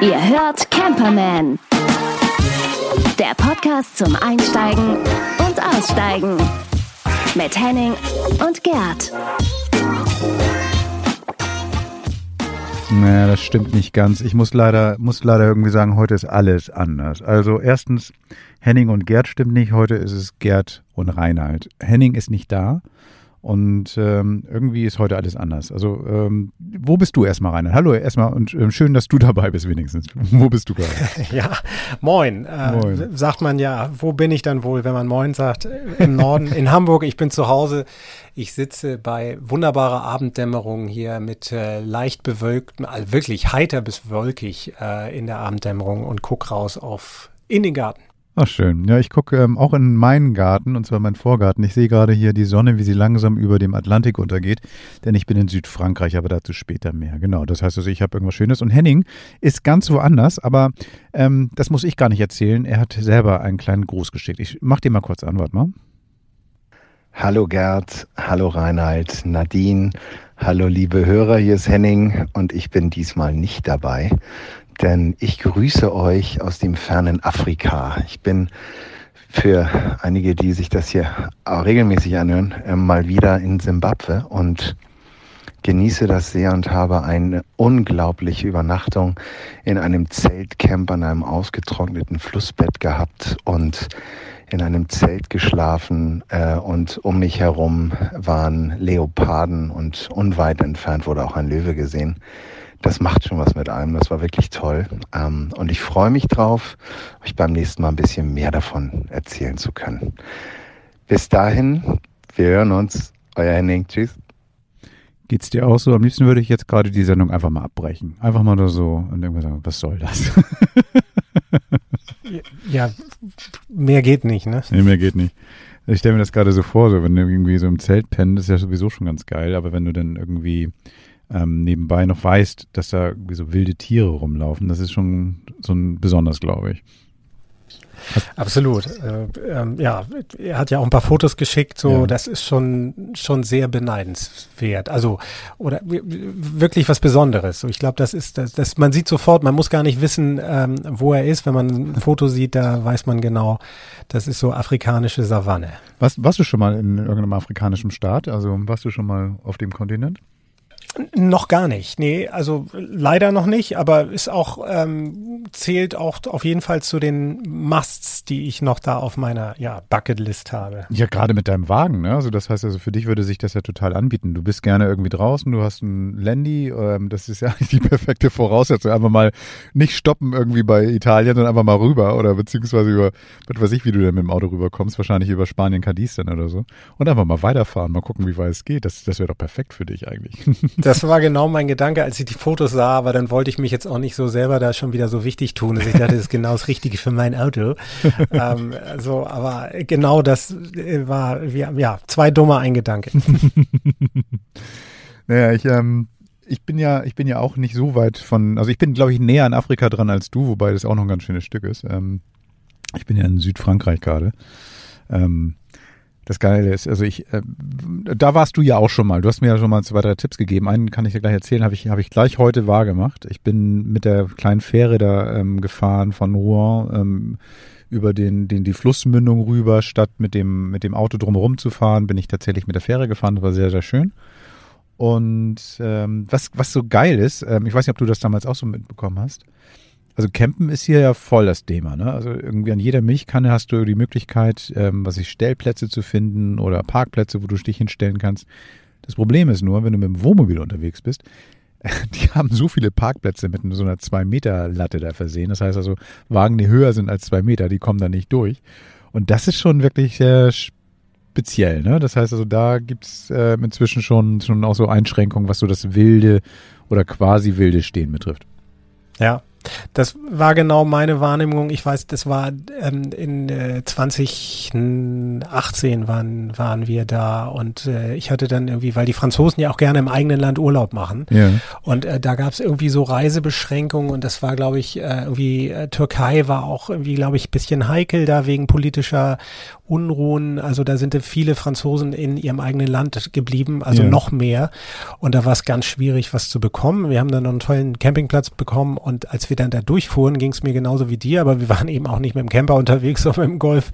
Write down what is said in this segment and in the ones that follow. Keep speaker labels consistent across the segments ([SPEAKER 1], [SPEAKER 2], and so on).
[SPEAKER 1] Ihr hört Camperman. Der Podcast zum Einsteigen und Aussteigen. Mit Henning und Gerd.
[SPEAKER 2] Naja, das stimmt nicht ganz. Ich muss leider, muss leider irgendwie sagen, heute ist alles anders. Also erstens, Henning und Gerd stimmt nicht. Heute ist es Gerd und Reinhard. Henning ist nicht da. Und ähm, irgendwie ist heute alles anders. Also, ähm, wo bist du erstmal, Reinhard? Hallo erstmal und ähm, schön, dass du dabei bist wenigstens. wo bist du gerade?
[SPEAKER 3] ja, moin. Äh, moin. Sagt man ja, wo bin ich dann wohl, wenn man moin sagt? Im Norden, in Hamburg. Ich bin zu Hause. Ich sitze bei wunderbarer Abenddämmerung hier mit äh, leicht bewölktem, also wirklich heiter bis wolkig äh, in der Abenddämmerung und guck raus auf in den Garten.
[SPEAKER 2] Ach schön. Ja, ich gucke ähm, auch in meinen Garten, und zwar meinen Vorgarten. Ich sehe gerade hier die Sonne, wie sie langsam über dem Atlantik untergeht, denn ich bin in Südfrankreich, aber dazu später mehr. Genau, das heißt also, ich habe irgendwas Schönes. Und Henning ist ganz woanders, aber ähm, das muss ich gar nicht erzählen. Er hat selber einen kleinen Gruß geschickt. Ich mach dir mal kurz an, warte mal.
[SPEAKER 4] Hallo Gerd, hallo Reinhard, Nadine, hallo liebe Hörer, hier ist Henning und ich bin diesmal nicht dabei denn ich grüße euch aus dem fernen Afrika. Ich bin für einige, die sich das hier regelmäßig anhören, äh, mal wieder in Simbabwe und genieße das sehr und habe eine unglaubliche Übernachtung in einem Zeltcamp an einem ausgetrockneten Flussbett gehabt und in einem Zelt geschlafen äh, und um mich herum waren Leoparden und unweit entfernt wurde auch ein Löwe gesehen das macht schon was mit einem. Das war wirklich toll. Ähm, und ich freue mich drauf, euch beim nächsten Mal ein bisschen mehr davon erzählen zu können. Bis dahin, wir hören uns. Euer Henning. Tschüss.
[SPEAKER 2] Geht's dir auch so? Am liebsten würde ich jetzt gerade die Sendung einfach mal abbrechen. Einfach mal nur so und irgendwann sagen, was soll das?
[SPEAKER 3] ja, mehr geht nicht, ne?
[SPEAKER 2] Nee, mehr geht nicht. Ich stelle mir das gerade so vor, so wenn du irgendwie so im Zelt pennen, ist ja sowieso schon ganz geil, aber wenn du dann irgendwie ähm, nebenbei noch weißt, dass da so wilde Tiere rumlaufen. Das ist schon so ein besonders, glaube ich.
[SPEAKER 3] Absolut. Äh, ähm, ja, er hat ja auch ein paar Fotos geschickt, so ja. das ist schon schon sehr beneidenswert. Also oder wirklich was Besonderes. So, ich glaube, das ist das, das, man sieht sofort, man muss gar nicht wissen, ähm, wo er ist. Wenn man ein Foto sieht, da weiß man genau, das ist so afrikanische Savanne.
[SPEAKER 2] Was, warst du schon mal in irgendeinem afrikanischen Staat? Also warst du schon mal auf dem Kontinent?
[SPEAKER 3] Noch gar nicht. Nee, also leider noch nicht, aber ist auch, ähm, zählt auch auf jeden Fall zu den Musts, die ich noch da auf meiner ja, Bucketlist habe.
[SPEAKER 2] Ja, gerade mit deinem Wagen, ne? Also das heißt also, für dich würde sich das ja total anbieten. Du bist gerne irgendwie draußen, du hast ein Landy, ähm, das ist ja eigentlich die perfekte Voraussetzung. Einfach mal nicht stoppen irgendwie bei Italien, sondern einfach mal rüber oder beziehungsweise über, was weiß ich, wie du denn mit dem Auto rüberkommst, wahrscheinlich über Spanien, Cadiz dann oder so. Und einfach mal weiterfahren, mal gucken, wie weit es geht. Das, das wäre doch perfekt für dich eigentlich.
[SPEAKER 3] Das war genau mein Gedanke, als ich die Fotos sah, aber dann wollte ich mich jetzt auch nicht so selber da schon wieder so wichtig tun. Also ich dachte, das ist genau das Richtige für mein Auto. ähm, also, aber genau das äh, war, ja, zwei dumme ein Gedanke.
[SPEAKER 2] naja, ich, ähm, ich bin ja, ich bin ja auch nicht so weit von, also ich bin, glaube ich, näher an Afrika dran als du, wobei das auch noch ein ganz schönes Stück ist. Ähm, ich bin ja in Südfrankreich gerade. Ähm, das Geile ist, also ich, äh, da warst du ja auch schon mal. Du hast mir ja schon mal zwei, drei Tipps gegeben. Einen kann ich dir gleich erzählen, habe ich, hab ich gleich heute wahrgemacht. Ich bin mit der kleinen Fähre da ähm, gefahren von Rouen ähm, über den, den, die Flussmündung rüber, statt mit dem, mit dem Auto drumherum zu fahren, bin ich tatsächlich mit der Fähre gefahren. Das war sehr, sehr schön. Und ähm, was, was so geil ist, ähm, ich weiß nicht, ob du das damals auch so mitbekommen hast, also Campen ist hier ja voll das Thema. Ne? Also irgendwie an jeder Milchkanne hast du die Möglichkeit, ähm, was ich Stellplätze zu finden oder Parkplätze, wo du dich hinstellen kannst. Das Problem ist nur, wenn du mit dem Wohnmobil unterwegs bist, die haben so viele Parkplätze mit so einer 2-Meter-Latte da versehen. Das heißt also, Wagen, die höher sind als zwei Meter, die kommen da nicht durch. Und das ist schon wirklich äh, speziell. Ne? Das heißt also, da gibt's äh, inzwischen schon, schon auch so Einschränkungen, was so das wilde oder quasi wilde Stehen betrifft.
[SPEAKER 3] Ja, Das war genau meine Wahrnehmung. Ich weiß, das war ähm, in äh, 2018 waren, waren wir da und äh, ich hatte dann irgendwie, weil die Franzosen ja auch gerne im eigenen Land Urlaub machen. Ja. Und äh, da gab es irgendwie so Reisebeschränkungen und das war, glaube ich, äh, irgendwie äh, Türkei war auch irgendwie, glaube ich, bisschen heikel da wegen politischer Unruhen. Also da sind viele Franzosen in ihrem eigenen Land geblieben, also ja. noch mehr. Und da war es ganz schwierig, was zu bekommen. Wir haben dann noch einen tollen Campingplatz bekommen und als wir dann da durchfuhren, ging es mir genauso wie dir, aber wir waren eben auch nicht mit dem Camper unterwegs, sondern mit dem Golf.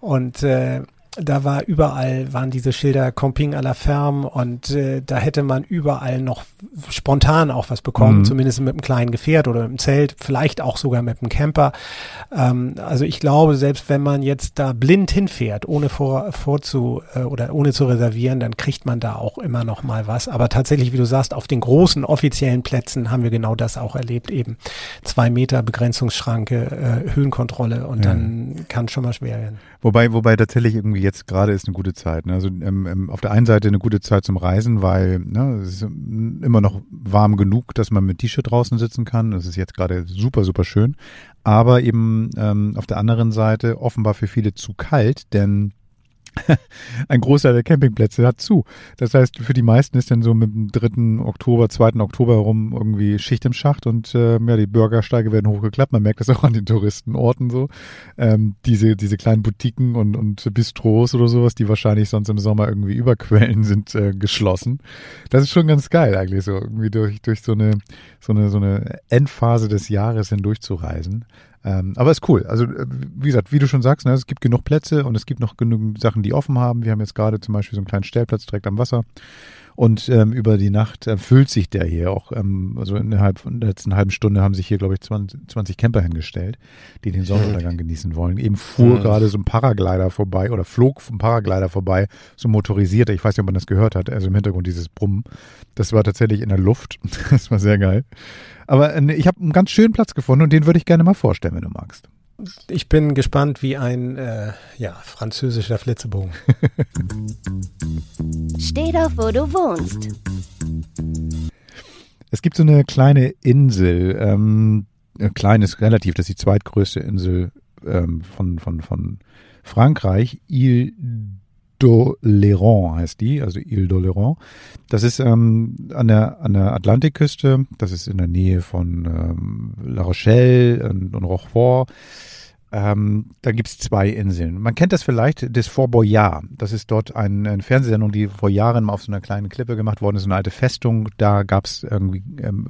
[SPEAKER 3] Und äh, da war überall, waren diese Schilder Camping à la Ferme und äh, da hätte man überall noch spontan auch was bekommen, mhm. zumindest mit einem kleinen Gefährt oder mit einem Zelt, vielleicht auch sogar mit einem Camper. Ähm, also ich glaube, selbst wenn man jetzt da blind hinfährt, ohne vor, vorzu äh, oder ohne zu reservieren, dann kriegt man da auch immer noch mal was. Aber tatsächlich, wie du sagst, auf den großen offiziellen Plätzen haben wir genau das auch erlebt, eben zwei Meter Begrenzungsschranke, äh, Höhenkontrolle und ja. dann kann schon mal schwer werden.
[SPEAKER 2] Wobei, wobei tatsächlich irgendwie jetzt gerade ist eine gute Zeit. Ne? Also ähm, ähm, auf der einen Seite eine gute Zeit zum Reisen, weil ne, es ist immer noch warm genug, dass man mit T-Shirt draußen sitzen kann. Das ist jetzt gerade super, super schön. Aber eben ähm, auf der anderen Seite offenbar für viele zu kalt, denn ein Großteil der Campingplätze hat zu. Das heißt, für die meisten ist dann so mit dem 3. Oktober, 2. Oktober herum irgendwie Schicht im Schacht und äh, ja, die Bürgersteige werden hochgeklappt. Man merkt das auch an den Touristenorten so. Ähm, diese, diese kleinen Boutiquen und, und Bistros oder sowas, die wahrscheinlich sonst im Sommer irgendwie überquellen, sind äh, geschlossen. Das ist schon ganz geil eigentlich so, irgendwie durch, durch so eine, so eine, so eine Endphase des Jahres hindurch zu reisen. Ähm, aber ist cool. Also, äh, wie gesagt, wie du schon sagst, ne, es gibt genug Plätze und es gibt noch genug Sachen, die offen haben. Wir haben jetzt gerade zum Beispiel so einen kleinen Stellplatz direkt am Wasser. Und ähm, über die Nacht äh, füllt sich der hier auch. Ähm, also innerhalb von der letzten halben Stunde haben sich hier, glaube ich, 20, 20 Camper hingestellt, die den Sonnenuntergang genießen wollen. Eben fuhr mhm. gerade so ein Paraglider vorbei oder flog vom Paraglider vorbei, so motorisierter. Ich weiß nicht, ob man das gehört hat. Also im Hintergrund dieses Brummen. Das war tatsächlich in der Luft. Das war sehr geil. Aber äh, ich habe einen ganz schönen Platz gefunden und den würde ich gerne mal vorstellen, wenn du magst.
[SPEAKER 3] Ich bin gespannt wie ein äh, ja, französischer Flitzebogen.
[SPEAKER 1] Steh doch, wo du wohnst.
[SPEAKER 2] Es gibt so eine kleine Insel, ähm, klein ist relativ, das ist die zweitgrößte Insel ähm, von, von, von Frankreich, Ile d'Oléron heißt die, also Ile d'Oléron. Das ist ähm, an, der, an der Atlantikküste, das ist in der Nähe von ähm, La Rochelle und, und Rochefort. Ähm, da gibt's zwei Inseln. Man kennt das vielleicht, das Fort Boyard. Das ist dort ein, eine Fernsehsendung, die vor Jahren mal auf so einer kleinen Klippe gemacht worden ist, so eine alte Festung. Da gab's irgendwie ähm,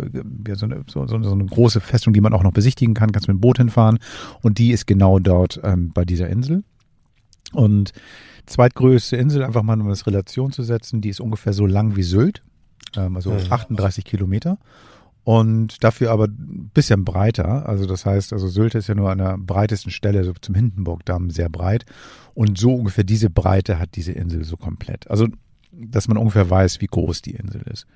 [SPEAKER 2] so, eine, so, so, eine große Festung, die man auch noch besichtigen kann, kannst mit dem Boot hinfahren. Und die ist genau dort ähm, bei dieser Insel. Und zweitgrößte Insel, einfach mal um das Relation zu setzen, die ist ungefähr so lang wie Sylt, ähm, also mhm. 38 Kilometer. Und dafür aber ein bisschen breiter. Also das heißt, also Sylt ist ja nur an der breitesten Stelle, so zum Hindenburgdamm, sehr breit. Und so ungefähr diese Breite hat diese Insel so komplett. Also, dass man ungefähr weiß, wie groß die Insel ist.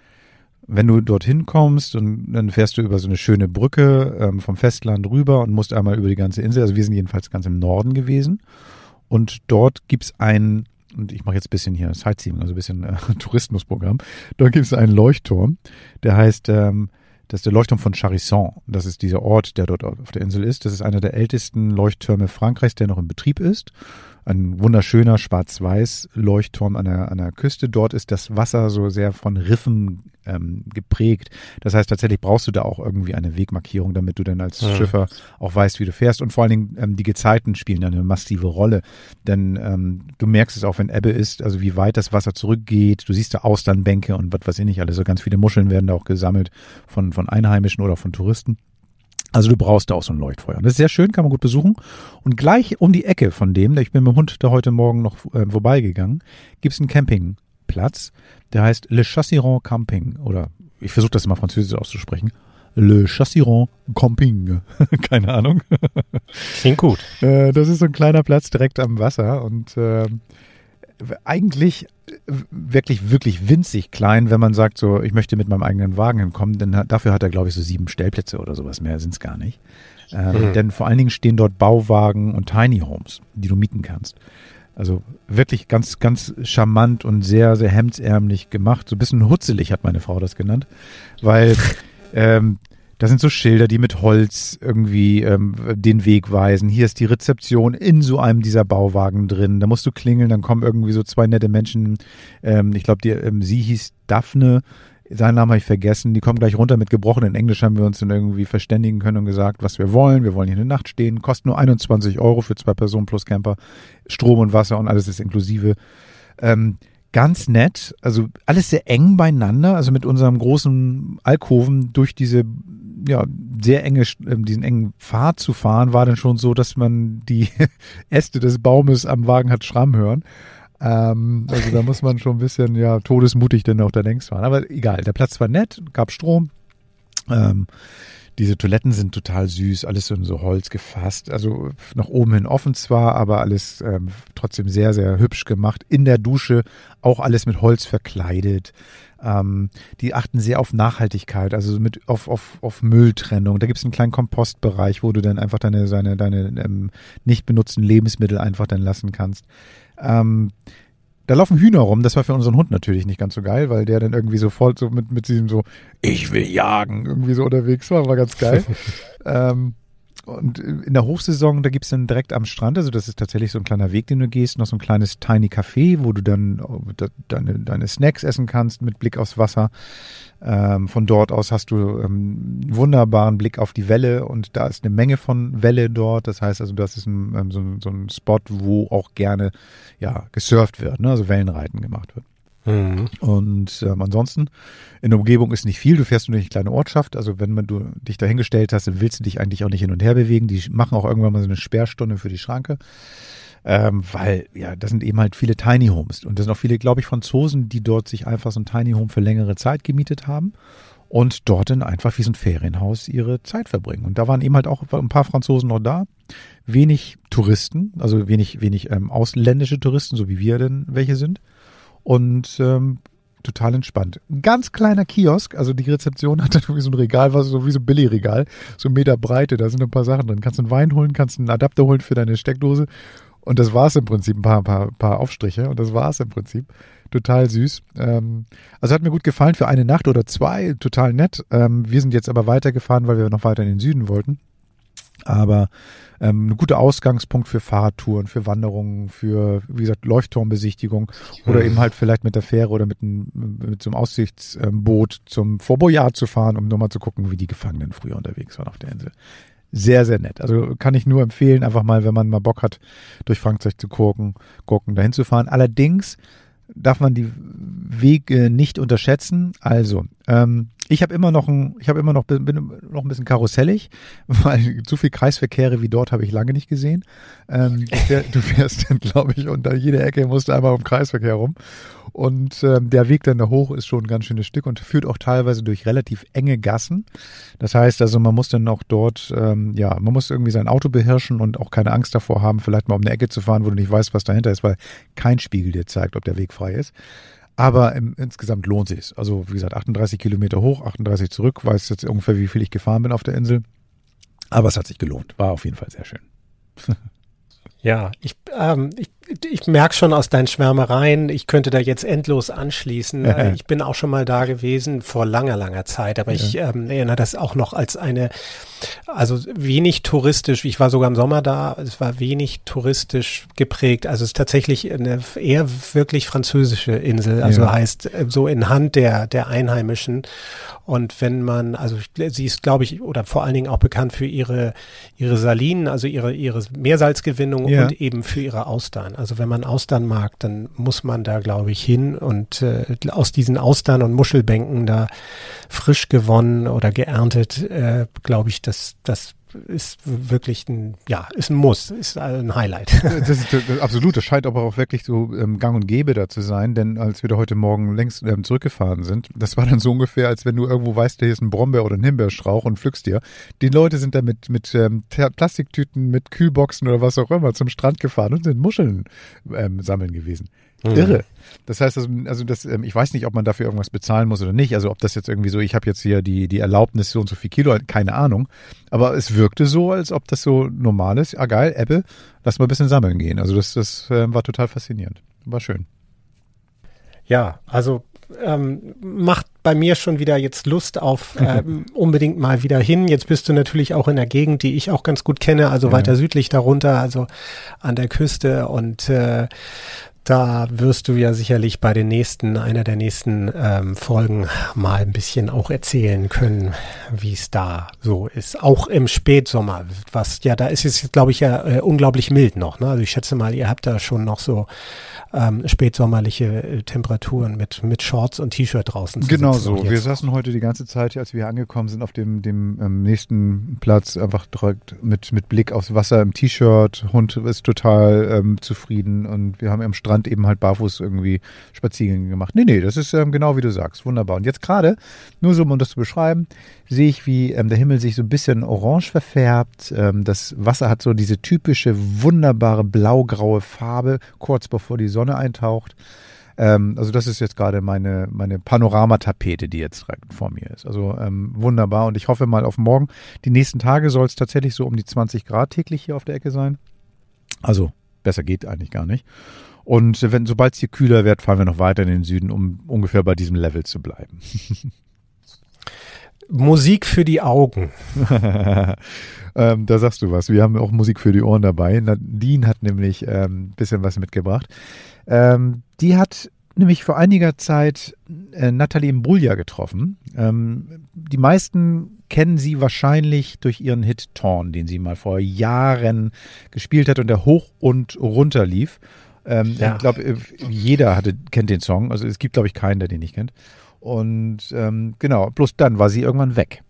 [SPEAKER 2] Wenn du dorthin kommst und dann fährst du über so eine schöne Brücke ähm, vom Festland rüber und musst einmal über die ganze Insel. Also wir sind jedenfalls ganz im Norden gewesen. Und dort gibt's ein, und ich mache jetzt ein bisschen hier Sightseeing, also ein bisschen äh, Tourismusprogramm. Dort gibt es einen Leuchtturm, der heißt, ähm, das ist der Leuchtturm von Charisson. Das ist dieser Ort, der dort auf der Insel ist. Das ist einer der ältesten Leuchttürme Frankreichs, der noch in Betrieb ist ein wunderschöner schwarz-weiß Leuchtturm an der, an der Küste. Dort ist das Wasser so sehr von Riffen ähm, geprägt. Das heißt, tatsächlich brauchst du da auch irgendwie eine Wegmarkierung, damit du dann als ja. Schiffer auch weißt, wie du fährst. Und vor allen Dingen ähm, die Gezeiten spielen da eine massive Rolle. Denn ähm, du merkst es auch, wenn Ebbe ist, also wie weit das Wasser zurückgeht. Du siehst da Austernbänke und was weiß ich nicht alles. So ganz viele Muscheln werden da auch gesammelt von, von Einheimischen oder von Touristen. Also du brauchst da auch so ein Leuchtfeuer. das ist sehr schön, kann man gut besuchen. Und gleich um die Ecke von dem, ich bin mit dem Hund da heute Morgen noch äh, vorbeigegangen, gibt's einen Campingplatz, der heißt Le Chassiron Camping. Oder ich versuche das mal französisch auszusprechen. Le Chassiron Camping. Keine Ahnung.
[SPEAKER 3] Klingt gut.
[SPEAKER 2] Äh, das ist so ein kleiner Platz direkt am Wasser und äh, eigentlich wirklich, wirklich winzig klein, wenn man sagt, so, ich möchte mit meinem eigenen Wagen hinkommen, denn dafür hat er, glaube ich, so sieben Stellplätze oder sowas mehr, sind es gar nicht. Ähm, mhm. Denn vor allen Dingen stehen dort Bauwagen und Tiny Homes, die du mieten kannst. Also wirklich ganz, ganz charmant und sehr, sehr hemdsärmlich gemacht. So ein bisschen hutzelig hat meine Frau das genannt, weil ähm, da sind so Schilder, die mit Holz irgendwie ähm, den Weg weisen. Hier ist die Rezeption in so einem dieser Bauwagen drin. Da musst du klingeln, dann kommen irgendwie so zwei nette Menschen. Ähm, ich glaube, ähm, sie hieß Daphne. Seinen Namen habe ich vergessen. Die kommen gleich runter mit gebrochenen Englisch, haben wir uns dann irgendwie verständigen können und gesagt, was wir wollen. Wir wollen hier eine Nacht stehen. Kostet nur 21 Euro für zwei Personen plus Camper. Strom und Wasser und alles ist inklusive. Ähm, ganz nett, also alles sehr eng beieinander, also mit unserem großen Alkoven durch diese ja, sehr enge, ähm, diesen engen Pfad zu fahren, war dann schon so, dass man die Äste des Baumes am Wagen hat schramm hören. Ähm, also da muss man schon ein bisschen, ja, todesmutig denn auch da längs fahren. Aber egal, der Platz war nett, gab Strom. Ähm, diese Toiletten sind total süß, alles in so Holz gefasst. Also nach oben hin offen zwar, aber alles ähm, trotzdem sehr, sehr hübsch gemacht. In der Dusche auch alles mit Holz verkleidet. Ähm, die achten sehr auf Nachhaltigkeit, also mit auf, auf, auf Mülltrennung. Da gibt es einen kleinen Kompostbereich, wo du dann einfach deine, seine, deine ähm, nicht benutzten Lebensmittel einfach dann lassen kannst. Ähm, da laufen Hühner rum, das war für unseren Hund natürlich nicht ganz so geil, weil der dann irgendwie sofort so mit, mit diesem so, ich will jagen, irgendwie so unterwegs war, war ganz geil. ähm, und in der Hochsaison, da gibt's dann direkt am Strand, also das ist tatsächlich so ein kleiner Weg, den du gehst, noch so ein kleines Tiny Café, wo du dann äh, deine, deine Snacks essen kannst mit Blick aufs Wasser. Ähm, von dort aus hast du ähm, einen wunderbaren Blick auf die Welle und da ist eine Menge von Welle dort. Das heißt also, das ist ein, ähm, so, so, ein Spot, wo auch gerne ja, gesurft wird, ne? also Wellenreiten gemacht wird. Mhm. Und ähm, ansonsten, in der Umgebung ist nicht viel. Du fährst nur durch eine kleine Ortschaft. Also wenn man, du dich dahingestellt hast, dann willst du dich eigentlich auch nicht hin und her bewegen. Die machen auch irgendwann mal so eine Sperrstunde für die Schranke. Ähm, weil, ja, das sind eben halt viele Tiny Homes. Und das sind auch viele, glaube ich, Franzosen, die dort sich einfach so ein Tiny Home für längere Zeit gemietet haben und dort dann einfach wie so ein Ferienhaus ihre Zeit verbringen. Und da waren eben halt auch ein paar Franzosen noch da. Wenig Touristen, also wenig, wenig ähm, ausländische Touristen, so wie wir denn welche sind und ähm, total entspannt. Ein ganz kleiner Kiosk, also die Rezeption hat dann irgendwie so ein Regal, was so wie so ein Billigregal, so Meter Breite, da sind ein paar Sachen drin. Kannst du einen Wein holen, kannst einen Adapter holen für deine Steckdose und das war's im Prinzip, ein paar, paar, paar Aufstriche und das war's im Prinzip. Total süß. Ähm, also hat mir gut gefallen für eine Nacht oder zwei, total nett. Ähm, wir sind jetzt aber weitergefahren, weil wir noch weiter in den Süden wollten. Aber ähm, ein guter Ausgangspunkt für Fahrradtouren, für Wanderungen, für, wie gesagt, Leuchtturmbesichtigung oder eben halt vielleicht mit der Fähre oder mit, einem, mit so einem Aussichtsboot zum Fort Boyard zu fahren, um nochmal zu gucken, wie die Gefangenen früher unterwegs waren auf der Insel. Sehr, sehr nett. Also kann ich nur empfehlen, einfach mal, wenn man mal Bock hat, durch Frankreich zu gucken, gucken, dahin zu fahren. Allerdings darf man die Wege nicht unterschätzen. Also, ähm, ich habe immer noch ein, ich habe immer noch bin noch ein bisschen karussellig, weil zu viel Kreisverkehre wie dort habe ich lange nicht gesehen. Ähm, du, fährst, du fährst dann, glaube ich, unter jeder Ecke musst du einmal um Kreisverkehr rum. Und ähm, der Weg dann da hoch ist schon ein ganz schönes Stück und führt auch teilweise durch relativ enge Gassen. Das heißt also, man muss dann auch dort, ähm, ja, man muss irgendwie sein Auto beherrschen und auch keine Angst davor haben, vielleicht mal um eine Ecke zu fahren, wo du nicht weißt, was dahinter ist, weil kein Spiegel dir zeigt, ob der Weg frei ist. Aber im, insgesamt lohnt sich Also wie gesagt, 38 Kilometer hoch, 38 zurück. Weiß jetzt ungefähr, wie viel ich gefahren bin auf der Insel. Aber es hat sich gelohnt. War auf jeden Fall sehr schön.
[SPEAKER 3] Ja, ich, ähm, ich, ich merke schon aus deinen Schwärmereien, ich könnte da jetzt endlos anschließen. Ja. Ich bin auch schon mal da gewesen vor langer, langer Zeit, aber ja. ich ähm, erinnere das auch noch als eine, also wenig touristisch, ich war sogar im Sommer da, es war wenig touristisch geprägt. Also es ist tatsächlich eine eher wirklich französische Insel, also ja. heißt äh, so in Hand der, der Einheimischen. Und wenn man, also sie ist, glaube ich, oder vor allen Dingen auch bekannt für ihre, ihre Salinen, also ihre, ihre Meersalzgewinnung und eben für ihre Austern. Also wenn man Austern mag, dann muss man da, glaube ich, hin und äh, aus diesen Austern und Muschelbänken da frisch gewonnen oder geerntet, äh, glaube ich, dass das ist wirklich ein, ja, ist ein Muss, ist ein Highlight.
[SPEAKER 2] Das ist das, absolut, das scheint aber auch wirklich so ähm, gang und gäbe da zu sein, denn als wir da heute Morgen längst ähm, zurückgefahren sind, das war dann so ungefähr, als wenn du irgendwo weißt, hier ist ein Brombeer oder ein Himbeerstrauch und pflückst dir. Die Leute sind da mit, mit ähm, Plastiktüten, mit Kühlboxen oder was auch immer zum Strand gefahren und sind Muscheln ähm, sammeln gewesen. Mhm. Irre. Das heißt, also, also das, ähm, ich weiß nicht, ob man dafür irgendwas bezahlen muss oder nicht. Also ob das jetzt irgendwie so, ich habe jetzt hier die, die Erlaubnis so und so viel Kilo, keine Ahnung. Aber es wirkte so, als ob das so normal ist. Ah geil, Apple, lass mal ein bisschen sammeln gehen. Also das, das äh, war total faszinierend. War schön.
[SPEAKER 3] Ja, also ähm, macht bei mir schon wieder jetzt Lust auf ähm, unbedingt mal wieder hin. Jetzt bist du natürlich auch in der Gegend, die ich auch ganz gut kenne, also ja. weiter südlich darunter, also an der Küste und äh, da wirst du ja sicherlich bei den nächsten, einer der nächsten ähm, Folgen mal ein bisschen auch erzählen können, wie es da so ist. Auch im Spätsommer, was ja, da ist es, glaube ich, ja äh, unglaublich mild noch. Ne? Also ich schätze mal, ihr habt da schon noch so ähm, spätsommerliche äh, Temperaturen mit, mit Shorts und T-Shirt draußen.
[SPEAKER 2] Genau so. Wir saßen heute die ganze Zeit, als wir angekommen sind, auf dem, dem ähm, nächsten Platz einfach direkt mit, mit Blick aufs Wasser im T-Shirt. Hund ist total ähm, zufrieden und wir haben am Strand eben halt barfuß irgendwie Spaziergänge gemacht. Nee, nee, das ist ähm, genau wie du sagst. Wunderbar. Und jetzt gerade, nur so um das zu beschreiben, sehe ich, wie ähm, der Himmel sich so ein bisschen orange verfärbt. Ähm, das Wasser hat so diese typische, wunderbare blau-graue Farbe, kurz bevor die Sonne eintaucht. Ähm, also das ist jetzt gerade meine, meine Panoramatapete, die jetzt direkt vor mir ist. Also ähm, wunderbar und ich hoffe mal auf morgen. Die nächsten Tage soll es tatsächlich so um die 20 Grad täglich hier auf der Ecke sein. Also besser geht eigentlich gar nicht. Und wenn, sobald es hier kühler wird, fahren wir noch weiter in den Süden, um ungefähr bei diesem Level zu bleiben.
[SPEAKER 3] Musik für die Augen.
[SPEAKER 2] ähm, da sagst du was. Wir haben auch Musik für die Ohren dabei. Nadine hat nämlich ein ähm, bisschen was mitgebracht. Ähm, die hat nämlich vor einiger Zeit äh, Nathalie Imbruglia getroffen. Ähm, die meisten kennen sie wahrscheinlich durch ihren Hit Torn, den sie mal vor Jahren gespielt hat und der hoch und runter lief. Ähm, ja. Ich glaube, äh, jeder hatte, kennt den Song. Also es gibt, glaube ich, keinen, der den nicht kennt. Und ähm, genau, bloß dann war sie irgendwann weg.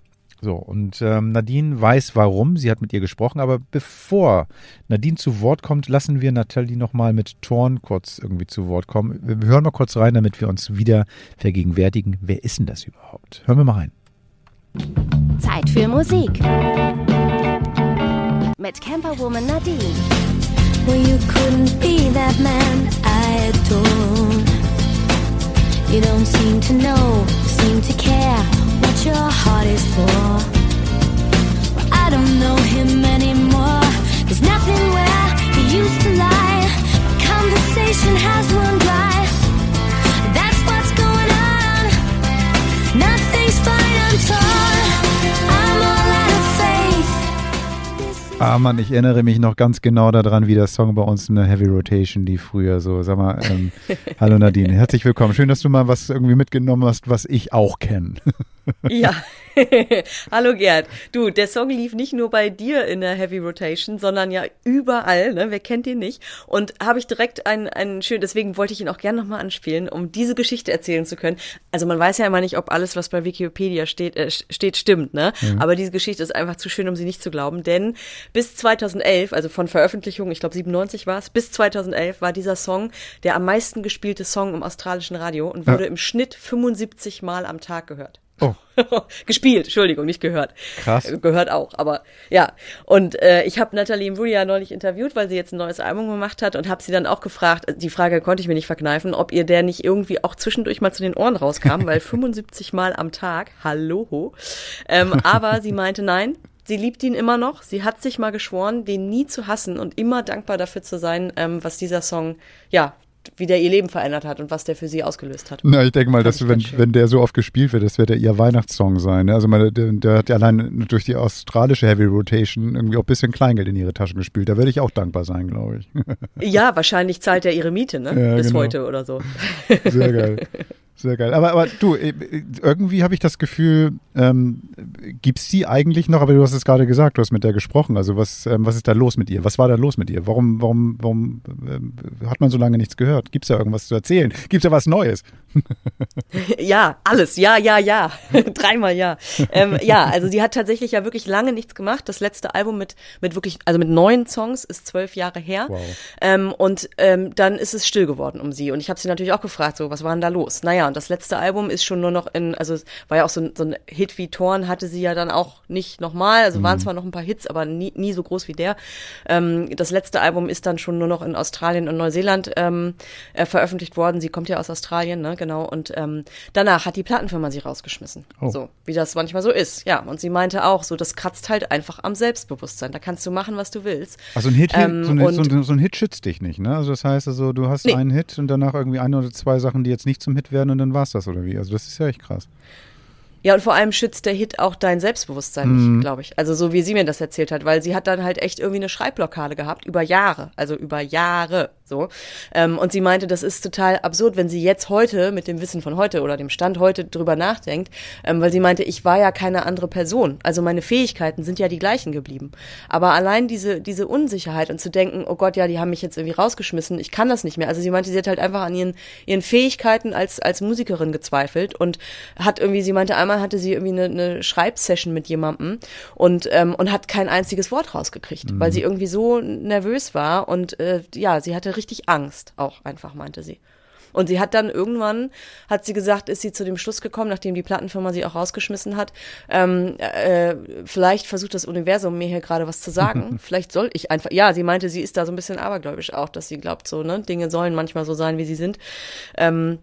[SPEAKER 2] So, und ähm, Nadine weiß warum, sie hat mit ihr gesprochen, aber bevor Nadine zu Wort kommt, lassen wir Nathalie nochmal mit Thorn kurz irgendwie zu Wort kommen. Wir hören mal kurz rein, damit wir uns wieder vergegenwärtigen, wer ist denn das überhaupt? Hören wir mal rein.
[SPEAKER 1] Zeit für Musik. Mit Camperwoman Nadine. Well, you couldn't be that man I adore. You don't seem to know, seem to care what your heart is for. Well, I don't know him anymore. There's nothing where he used to lie. My conversation has run dry.
[SPEAKER 2] Ah Mann, ich erinnere mich noch ganz genau daran, wie der Song bei uns in der Heavy Rotation lief früher. So, sag mal, ähm, hallo Nadine, herzlich willkommen. Schön, dass du mal was irgendwie mitgenommen hast, was ich auch kenne.
[SPEAKER 5] Ja, hallo Gerd. Du, der Song lief nicht nur bei dir in der Heavy Rotation, sondern ja überall, ne? Wer kennt ihn nicht? Und habe ich direkt einen, einen schönen, deswegen wollte ich ihn auch gerne nochmal anspielen, um diese Geschichte erzählen zu können. Also man weiß ja immer nicht, ob alles, was bei Wikipedia steht, äh, steht stimmt, ne? Mhm. Aber diese Geschichte ist einfach zu schön, um sie nicht zu glauben, denn bis 2011, also von Veröffentlichung, ich glaube 97 war es, bis 2011 war dieser Song der am meisten gespielte Song im australischen Radio und wurde ja. im Schnitt 75 Mal am Tag gehört.
[SPEAKER 2] Oh.
[SPEAKER 5] Gespielt, Entschuldigung, nicht gehört.
[SPEAKER 2] Krass.
[SPEAKER 5] Äh, gehört auch, aber ja. Und äh, ich habe Nathalie Imbruglia neulich interviewt, weil sie jetzt ein neues Album gemacht hat und habe sie dann auch gefragt, die Frage konnte ich mir nicht verkneifen, ob ihr der nicht irgendwie auch zwischendurch mal zu den Ohren rauskam, weil 75 Mal am Tag, hallo. Ähm, aber sie meinte, nein, sie liebt ihn immer noch. Sie hat sich mal geschworen, den nie zu hassen und immer dankbar dafür zu sein, ähm, was dieser Song ja wie der ihr Leben verändert hat und was der für sie ausgelöst hat.
[SPEAKER 2] Na, ich denke mal, dass wenn, wenn der so oft gespielt wird, das wird ja ihr Weihnachtssong sein. Ne? Also man, der, der, hat ja allein durch die australische Heavy Rotation irgendwie auch ein bisschen Kleingeld in ihre Taschen gespielt. Da würde ich auch dankbar sein, glaube ich.
[SPEAKER 5] Ja, wahrscheinlich zahlt er ihre Miete, ne? Ja, Bis genau. heute oder so.
[SPEAKER 2] Sehr geil. Sehr geil. Aber, aber du, äh, irgendwie habe ich das Gefühl, ähm, gibt es die eigentlich noch? Aber du hast es gerade gesagt, du hast mit der gesprochen. Also was, ähm, was ist da los mit ihr? Was war da los mit ihr? Warum, warum, warum äh, hat man so lange nichts gehört? Gibt es da irgendwas zu erzählen? Gibt es da was Neues?
[SPEAKER 5] ja, alles. Ja, ja, ja. Dreimal ja. Ähm, ja, also sie hat tatsächlich ja wirklich lange nichts gemacht. Das letzte Album mit, mit wirklich, also mit neun Songs ist zwölf Jahre her. Wow. Ähm, und ähm, dann ist es still geworden um sie. Und ich habe sie natürlich auch gefragt, so, was war denn da los? Naja, und das letzte Album ist schon nur noch in, also es war ja auch so, so ein Hit wie Torn hatte sie ja dann auch nicht nochmal. Also mhm. waren zwar noch ein paar Hits, aber nie, nie so groß wie der. Ähm, das letzte Album ist dann schon nur noch in Australien und Neuseeland ähm, äh, veröffentlicht worden. Sie kommt ja aus Australien, ne? genau. Und ähm, danach hat die Plattenfirma sie rausgeschmissen. Oh. So, wie das manchmal so ist. Ja, und sie meinte auch, so, das kratzt halt einfach am Selbstbewusstsein. Da kannst du machen, was du willst.
[SPEAKER 2] Also ein Hit, ähm, so, eine, so, so, ein Hit schützt dich nicht, ne? Also das heißt also, du hast nee. einen Hit und danach irgendwie ein oder zwei Sachen, die jetzt nicht zum Hit werden dann, dann war es das oder wie? Also das ist ja echt krass.
[SPEAKER 5] Ja, und vor allem schützt der Hit auch dein Selbstbewusstsein
[SPEAKER 2] Mhm.
[SPEAKER 5] nicht, glaube ich. Also so wie sie mir das erzählt hat, weil sie hat dann halt echt irgendwie eine Schreibblockade gehabt über Jahre, also über Jahre so. Ähm, und sie meinte, das ist total absurd, wenn sie jetzt heute mit dem Wissen von heute oder dem Stand heute drüber nachdenkt, ähm, weil sie meinte, ich war ja keine andere Person. Also meine Fähigkeiten sind ja die gleichen geblieben. Aber allein diese, diese Unsicherheit und zu denken, oh Gott, ja, die haben mich jetzt irgendwie rausgeschmissen, ich kann das nicht mehr. Also sie meinte, sie hat halt einfach an ihren, ihren Fähigkeiten als, als Musikerin gezweifelt und hat irgendwie, sie meinte, einmal hatte sie irgendwie eine, eine Schreibsession mit jemandem und, ähm, und hat kein einziges Wort rausgekriegt, weil sie irgendwie so nervös war und äh, ja, sie hatte richtig Angst auch einfach, meinte sie. Und sie hat dann irgendwann, hat sie gesagt, ist sie zu dem Schluss gekommen, nachdem die Plattenfirma sie auch rausgeschmissen hat, ähm, äh, vielleicht versucht das Universum mir hier gerade was zu sagen. vielleicht soll ich einfach, ja, sie meinte, sie ist da so ein bisschen abergläubisch auch, dass sie glaubt, so, ne, Dinge sollen manchmal so sein, wie sie sind. Ähm,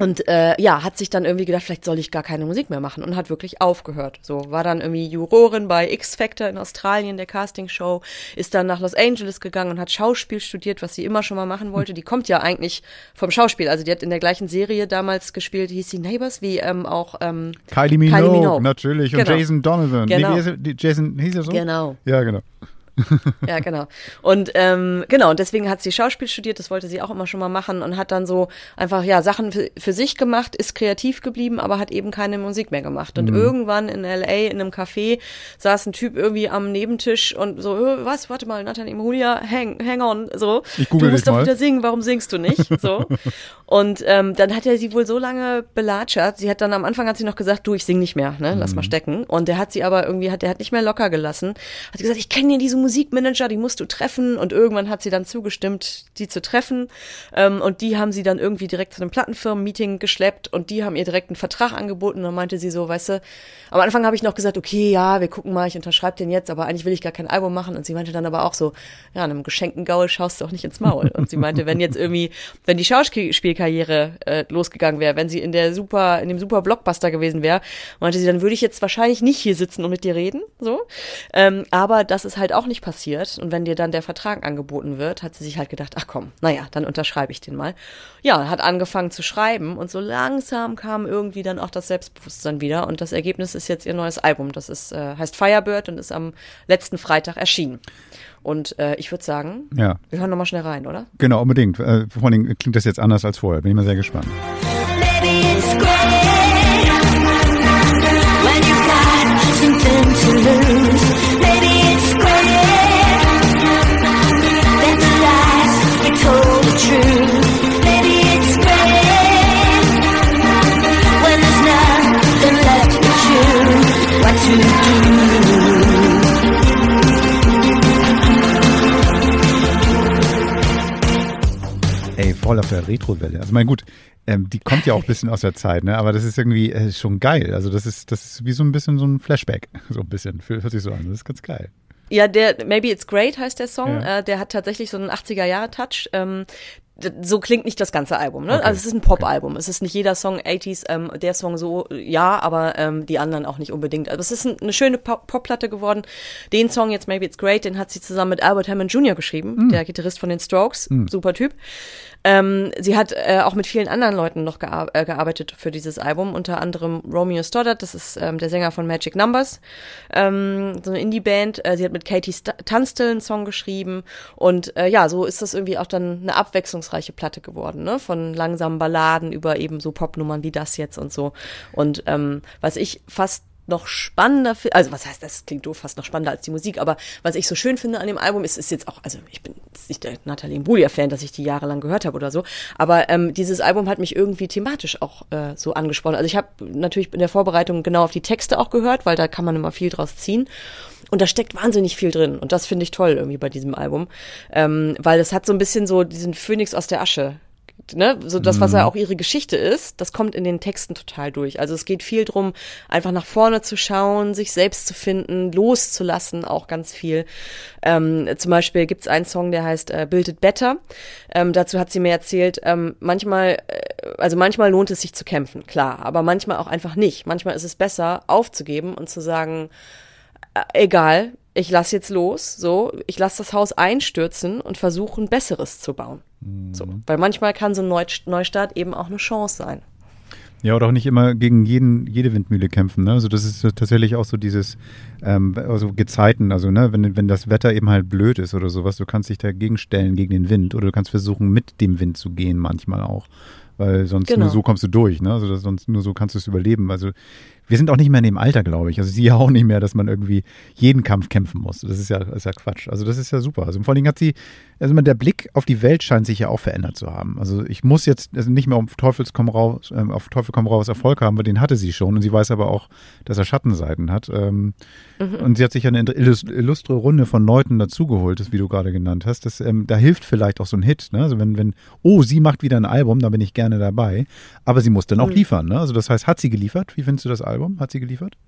[SPEAKER 5] und äh, ja, hat sich dann irgendwie gedacht, vielleicht soll ich gar keine Musik mehr machen und hat wirklich aufgehört. So war dann irgendwie Jurorin bei X Factor in Australien, der Castingshow, ist dann nach Los Angeles gegangen und hat Schauspiel studiert, was sie immer schon mal machen wollte. Die kommt ja eigentlich vom Schauspiel. Also die hat in der gleichen Serie damals gespielt, hieß sie Neighbors, wie ähm, auch ähm,
[SPEAKER 2] Kylie Minogue,
[SPEAKER 5] Kylie Minogue.
[SPEAKER 2] natürlich und
[SPEAKER 5] Genau.
[SPEAKER 2] Jason Donovan. Nee,
[SPEAKER 5] Genau.
[SPEAKER 2] er? Die- Jason, hieß er so?
[SPEAKER 5] Genau.
[SPEAKER 2] Ja, genau.
[SPEAKER 5] Ja, genau. Und ähm, genau, und deswegen hat sie Schauspiel studiert, das wollte sie auch immer schon mal machen und hat dann so einfach ja Sachen für, für sich gemacht, ist kreativ geblieben, aber hat eben keine Musik mehr gemacht. Und irgendwann in LA in einem Café saß ein Typ irgendwie am Nebentisch und so, "Äh, was, warte mal, Nathalie Imbruglia, hang, hang on, so.
[SPEAKER 2] Ich google
[SPEAKER 5] du musst doch
[SPEAKER 2] mal.
[SPEAKER 5] wieder singen, warum singst du nicht? So. und ähm, dann hat er sie wohl so lange belatschert. Sie hat dann am Anfang hat sie noch gesagt, du, ich sing nicht mehr, ne, lass mal stecken. Und der hat sie aber irgendwie, hat, der hat nicht mehr locker gelassen. Hat gesagt, ich kenne hier diese Musikmanager, die musst du treffen. Und irgendwann hat sie dann zugestimmt, die zu treffen. Ähm, und die haben sie dann irgendwie direkt zu einem Plattenfirmen-Meeting geschleppt und die haben ihr direkt einen Vertrag angeboten. Und dann meinte sie so, weißt du, am Anfang habe ich noch gesagt, okay, ja, wir gucken mal, ich unterschreibe den jetzt, aber eigentlich will ich gar kein Album machen. Und sie meinte dann aber auch so, ja, einem geschenkten Gaul schaust du auch nicht ins Maul. Und sie meinte, wenn jetzt irgendwie, wenn die Schauspielkarriere äh, losgegangen wäre, wenn sie in der super, in dem super Blockbuster gewesen wäre, meinte sie, dann würde ich jetzt wahrscheinlich nicht hier sitzen und mit dir reden, so. Ähm, aber das ist halt auch nicht passiert. Und wenn dir dann der Vertrag angeboten wird, hat sie sich halt gedacht, ach komm, naja, dann unterschreibe ich den mal. Ja, hat angefangen zu schreiben und so langsam kam irgendwie dann auch das Selbstbewusstsein wieder. Und das Ergebnis ist jetzt ihr neues Album. Das ist, äh, heißt Firebird und ist am letzten Freitag erschienen. Und äh, ich würde sagen,
[SPEAKER 2] Ja,
[SPEAKER 5] wir hören nochmal schnell rein, oder?
[SPEAKER 2] genau, unbedingt. Äh, vor allen Dingen klingt das jetzt anders als vorher. Bin ich mal sehr gespannt.
[SPEAKER 1] Maybe it's great when you've got something to lose.
[SPEAKER 2] Ey, voll auf der Retro-Welle. Also mein gut, ähm, die kommt ja auch ein bisschen aus der Zeit, ne? Aber das ist irgendwie äh, schon geil. Also das ist, das ist wie so ein bisschen so ein Flashback. So ein bisschen. Hört sich so an. Das ist ganz geil.
[SPEAKER 5] Ja, der Maybe It's Great heißt der Song.
[SPEAKER 2] Ja.
[SPEAKER 5] Äh, der hat tatsächlich so einen 80er-Jahre-Touch. Ähm, so klingt nicht das ganze Album, ne?
[SPEAKER 2] Okay.
[SPEAKER 5] Also es ist ein Pop-Album. Es ist nicht jeder Song 80s, ähm, der Song so, ja, aber ähm, die anderen auch nicht unbedingt. Also es ist ein, eine schöne Pop- Pop-Platte geworden. Den Song jetzt Maybe It's Great, den hat sie zusammen mit Albert Hammond Jr. geschrieben, der Gitarrist von den Strokes. Super Typ. Ähm, sie hat äh, auch mit vielen anderen Leuten noch gear äh, gearbeitet für dieses Album, unter anderem Romeo Stoddard, das ist ähm, der Sänger von Magic Numbers, ähm, so eine Indie-Band. Äh, sie hat mit Katie St Tunstall einen Song geschrieben und äh, ja, so ist das irgendwie auch dann eine abwechslungsreiche Platte geworden, ne? Von langsamen Balladen über eben so Popnummern wie das jetzt und so. Und ähm, was ich fast noch spannender finde, also was heißt, das klingt doof, fast noch spannender als die Musik, aber was ich so schön finde an dem Album ist, ist jetzt auch, also ich bin nicht der Nathalie Imbruglia-Fan, dass ich die jahrelang gehört habe oder so, aber ähm, dieses Album hat mich irgendwie thematisch auch äh, so angesprochen. Also ich habe natürlich in der Vorbereitung genau auf die Texte auch gehört, weil da kann man immer viel draus ziehen. Und da steckt wahnsinnig viel drin. Und das finde ich toll irgendwie bei diesem Album. Ähm, weil es hat so ein bisschen so diesen Phönix aus der Asche ne, so das, was ja auch ihre Geschichte ist, das kommt in den Texten total durch. Also es geht viel drum, einfach nach vorne zu schauen, sich selbst zu finden, loszulassen, auch ganz viel. Ähm, zum Beispiel gibt's einen Song, der heißt äh, Build It Better. Ähm, dazu hat sie mir erzählt, ähm, manchmal, äh, also manchmal lohnt es sich zu kämpfen, klar, aber manchmal auch einfach nicht. Manchmal ist es besser, aufzugeben und zu sagen, äh, egal, ich lass jetzt los, so, ich lass das Haus einstürzen und versuche ein besseres zu bauen. So, weil manchmal kann so ein Neu Neustart eben auch eine Chance sein.
[SPEAKER 2] Ja, oder auch nicht immer gegen jeden, jede Windmühle kämpfen. Ne? Also das ist tatsächlich auch so dieses, ähm, also Gezeiten, also ne, wenn, wenn das Wetter eben halt blöd ist oder sowas, du kannst dich dagegen stellen gegen den Wind oder du kannst versuchen, mit dem Wind zu gehen manchmal auch. Weil sonst genau. nur so kommst du durch, ne? Also sonst nur so kannst du es überleben. Also wir sind auch nicht mehr in dem Alter, glaube ich. Also sie auch nicht mehr, dass man irgendwie jeden Kampf kämpfen muss. Das ist ja, ist ja Quatsch. Also das ist ja super. Also vor allem hat sie, also der Blick auf die Welt scheint sich ja auch verändert zu haben. Also ich muss jetzt also nicht mehr auf Teufels komm raus, äh, auf Teufel komm raus Erfolg haben, weil den hatte sie schon und sie weiß aber auch, dass er Schattenseiten hat. Ähm, mhm. Und sie hat sich eine illustre Runde von Leuten dazugeholt, das wie du gerade genannt hast. Das, ähm, da hilft vielleicht auch so ein Hit. Ne? Also wenn, wenn, oh, sie macht wieder ein Album, da bin ich gerne dabei. Aber sie muss dann auch mhm. liefern. Ne? Also das heißt, hat sie geliefert? Wie findest du das Album? Album hat sie geliefert?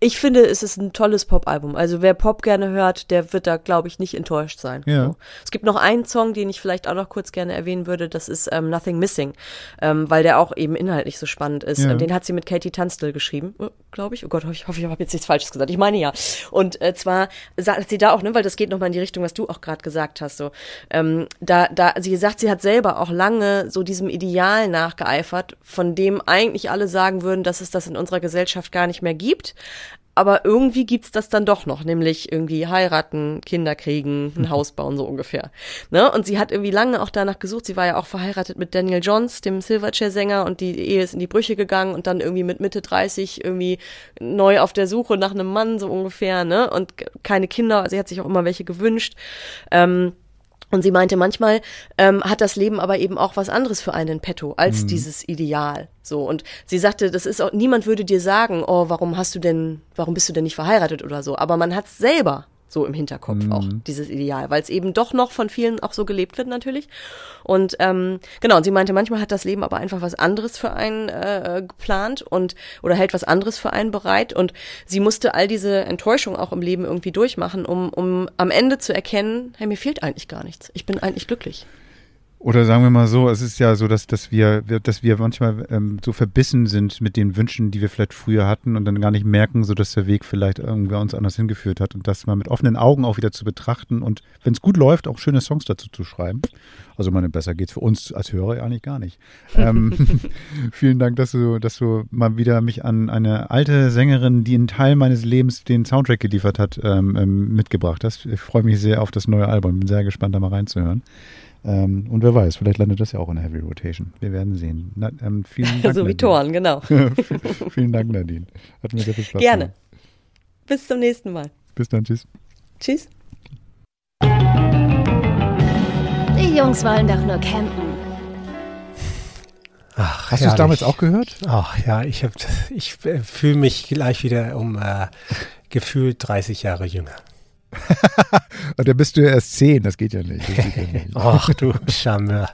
[SPEAKER 5] Ich finde, es ist ein tolles Pop-Album. Also wer Pop gerne hört, der wird da, glaube ich, nicht enttäuscht sein. Ja. So. Es gibt noch einen Song, den ich vielleicht auch noch kurz gerne erwähnen würde. Das ist ähm, Nothing Missing, ähm, weil der auch eben inhaltlich so spannend ist. Ja. Den hat sie mit Katie Tunstall geschrieben, äh, glaube ich. Oh Gott, ich hoffe, ich habe jetzt nichts Falsches gesagt. Ich meine ja. Und äh, zwar sagt sie da auch, ne, weil das geht nochmal in die Richtung, was du auch gerade gesagt hast. So, ähm, da, da, sie sagt, sie hat selber auch lange so diesem Ideal nachgeeifert, von dem eigentlich alle sagen würden, dass es das in unserer Gesellschaft gar nicht mehr gibt aber irgendwie gibt's das dann doch noch, nämlich irgendwie heiraten, Kinder kriegen, ein mhm. Haus bauen, so ungefähr. Ne? Und sie hat irgendwie lange auch danach gesucht. Sie war ja auch verheiratet mit Daniel Johns, dem Silverchair-Sänger, und die Ehe ist in die Brüche gegangen und dann irgendwie mit Mitte 30 irgendwie neu auf der Suche nach einem Mann, so ungefähr, ne? Und keine Kinder, sie hat sich auch immer welche gewünscht. Ähm, und sie meinte, manchmal ähm, hat das Leben aber eben auch was anderes für einen petto als mhm. dieses Ideal. So und sie sagte, das ist auch niemand würde dir sagen, oh, warum hast du denn, warum bist du denn nicht verheiratet oder so. Aber man hat's selber so im Hinterkopf mhm. auch, dieses Ideal, weil es eben doch noch von vielen auch so gelebt wird natürlich. Und ähm, genau, und sie meinte, manchmal hat das Leben aber einfach was anderes für einen äh, geplant und oder hält was anderes für einen bereit. Und sie musste all diese Enttäuschung auch im Leben irgendwie durchmachen, um, um am Ende zu erkennen, hey, mir fehlt eigentlich gar nichts. Ich bin eigentlich glücklich.
[SPEAKER 2] Oder sagen wir mal so, es ist ja so, dass, dass wir, dass wir manchmal ähm, so verbissen sind mit den Wünschen, die wir vielleicht früher hatten und dann gar nicht merken, so dass der Weg vielleicht irgendwie uns anders hingeführt hat und das mal mit offenen Augen auch wieder zu betrachten und wenn es gut läuft, auch schöne Songs dazu zu schreiben. Also meine, besser geht's für uns als Hörer eigentlich gar nicht. ähm, vielen Dank, dass du, dass du mal wieder mich an eine alte Sängerin, die einen Teil meines Lebens den Soundtrack geliefert hat, ähm, ähm mitgebracht hast. Ich freue mich sehr auf das neue Album. Bin sehr gespannt, da mal reinzuhören. Ähm, und wer weiß, vielleicht landet das ja auch in der Heavy Rotation. Wir werden sehen. Na, ähm, vielen Dank.
[SPEAKER 5] so wie Toren, genau.
[SPEAKER 2] vielen Dank, Nadine. Hat mir sehr viel Spaß
[SPEAKER 5] Gerne. Gemacht. Bis zum nächsten Mal.
[SPEAKER 2] Bis dann, tschüss.
[SPEAKER 5] Tschüss.
[SPEAKER 1] Die Jungs wollen doch nur campen.
[SPEAKER 2] Ach, Hast du es damals auch gehört?
[SPEAKER 3] Ach ja, ich, ich äh, fühle mich gleich wieder um äh, gefühlt 30 Jahre jünger.
[SPEAKER 2] Und dann bist du ja erst zehn, das geht ja nicht. Geht ja
[SPEAKER 3] nicht. Ach du Charmeur.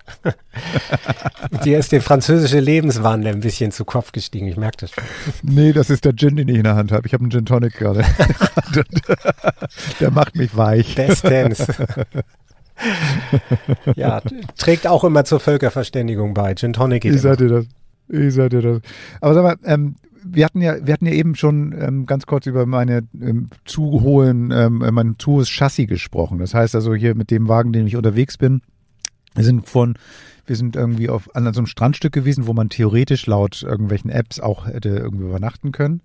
[SPEAKER 3] Dir ist der französische Lebenswandel ein bisschen zu Kopf gestiegen, ich merke das schon.
[SPEAKER 2] Nee, das ist der Gin, den ich in der Hand habe. Ich habe einen Gin Tonic gerade. der macht mich weich.
[SPEAKER 3] Bestens. ja, trägt auch immer zur Völkerverständigung bei. Gin Tonic geht
[SPEAKER 2] Ich sag dir das. Ich sag dir das. Aber sag mal, ähm, wir hatten ja, wir hatten ja eben schon ähm, ganz kurz über meine ähm, zu hohen, ähm, mein zu hohes Chassis gesprochen. Das heißt also hier mit dem Wagen, den ich unterwegs bin, wir sind von, wir sind irgendwie auf an so einem Strandstück gewesen, wo man theoretisch laut irgendwelchen Apps auch hätte irgendwie übernachten können.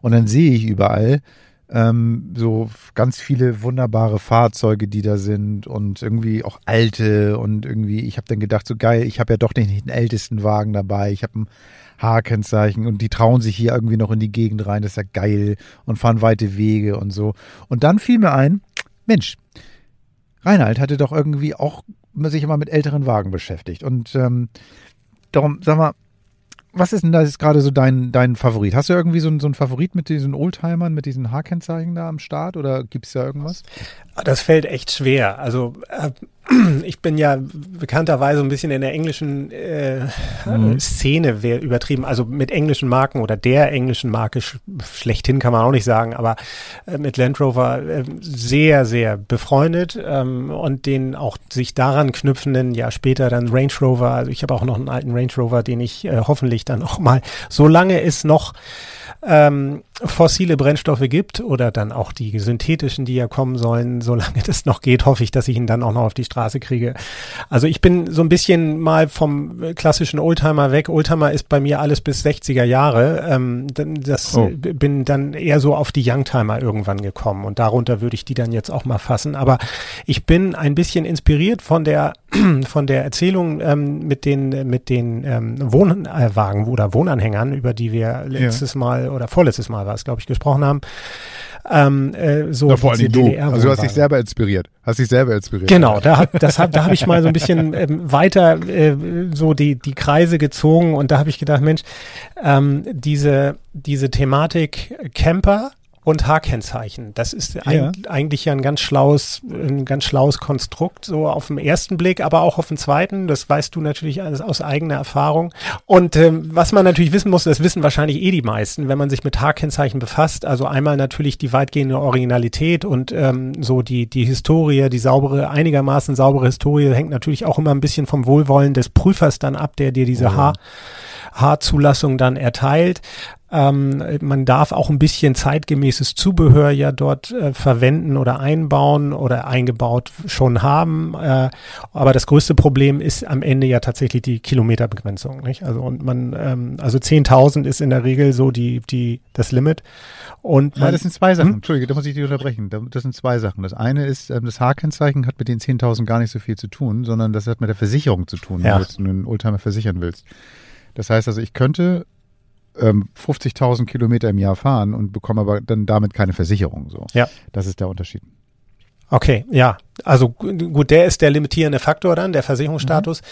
[SPEAKER 2] Und dann sehe ich überall ähm, so ganz viele wunderbare Fahrzeuge, die da sind und irgendwie auch alte und irgendwie, ich habe dann gedacht, so geil, ich habe ja doch nicht den ältesten Wagen dabei, ich habe einen H-Kennzeichen und die trauen sich hier irgendwie noch in die Gegend rein, das ist ja geil und fahren weite Wege und so. Und dann fiel mir ein, Mensch, Reinhard hatte doch irgendwie auch sich immer mit älteren Wagen beschäftigt und ähm, darum, sag mal, was ist denn da jetzt gerade so dein, dein Favorit? Hast du irgendwie so, so einen Favorit mit diesen Oldtimern, mit diesen H-Kennzeichen da am Start oder gibt es da irgendwas?
[SPEAKER 3] Das fällt echt schwer. Also äh, ich bin ja bekannterweise ein bisschen in der englischen äh, mhm. Szene übertrieben, also mit englischen Marken oder der englischen Marke sch schlechthin kann man auch nicht sagen, aber äh, mit Land Rover äh, sehr, sehr befreundet ähm, und den auch sich daran knüpfenden, ja später dann Range Rover, also ich habe auch noch einen alten Range Rover, den ich äh, hoffentlich dann auch mal, solange es noch ähm, fossile Brennstoffe gibt oder dann auch die synthetischen, die ja kommen sollen, solange das noch geht, hoffe ich, dass ich ihn dann auch noch auf die Straße kriege. Also ich bin so ein bisschen mal vom klassischen Oldtimer weg. Oldtimer ist bei mir alles bis 60er Jahre. Ähm, das oh. bin dann eher so auf die Youngtimer irgendwann gekommen und darunter würde ich die dann jetzt auch mal fassen. Aber ich bin ein bisschen inspiriert von der von der Erzählung ähm, mit den mit den ähm, Wohnwagen oder Wohnanhängern, über die wir letztes ja. Mal oder vorletztes Mal war es, glaube ich, gesprochen haben. Ähm, äh, so
[SPEAKER 2] Na, vor allem du. Also du hast dich selber inspiriert. Hast dich selber inspiriert.
[SPEAKER 3] Genau, da, das hab, da habe ich mal so ein bisschen ähm, weiter äh, so die, die Kreise gezogen und da habe ich gedacht, Mensch, ähm, diese, diese Thematik Camper und H-Kennzeichen. Das ist ja. eigentlich ja ein ganz schlaues, ein ganz schlaues Konstrukt, so auf den ersten Blick, aber auch auf den zweiten. Das weißt du natürlich alles aus eigener Erfahrung. Und ähm, was man natürlich wissen muss, das wissen wahrscheinlich eh die meisten, wenn man sich mit H-Kennzeichen befasst. Also einmal natürlich die weitgehende Originalität und ähm, so die, die Historie, die saubere, einigermaßen saubere Historie hängt natürlich auch immer ein bisschen vom Wohlwollen des Prüfers dann ab, der dir diese oh. H Haarzulassung dann erteilt. Ähm, man darf auch ein bisschen zeitgemäßes Zubehör ja dort äh, verwenden oder einbauen oder eingebaut schon haben. Äh, aber das größte Problem ist am Ende ja tatsächlich die Kilometerbegrenzung. Nicht? Also und man, ähm, also 10.000 ist in der Regel so die die das Limit. Und
[SPEAKER 2] man, ja, das sind zwei Sachen. Hm? Entschuldige, da muss ich dich unterbrechen. Das sind zwei Sachen. Das eine ist, ähm, das H-Kennzeichen hat mit den 10.000 gar nicht so viel zu tun, sondern das hat mit der Versicherung zu tun, ja. wenn du einen Oldtimer versichern willst. Das heißt also, ich könnte ähm, 50.000 Kilometer im Jahr fahren und bekomme aber dann damit keine Versicherung. So.
[SPEAKER 3] Ja.
[SPEAKER 2] Das ist der Unterschied.
[SPEAKER 3] Okay, ja. Also gut, der ist der limitierende Faktor dann, der Versicherungsstatus.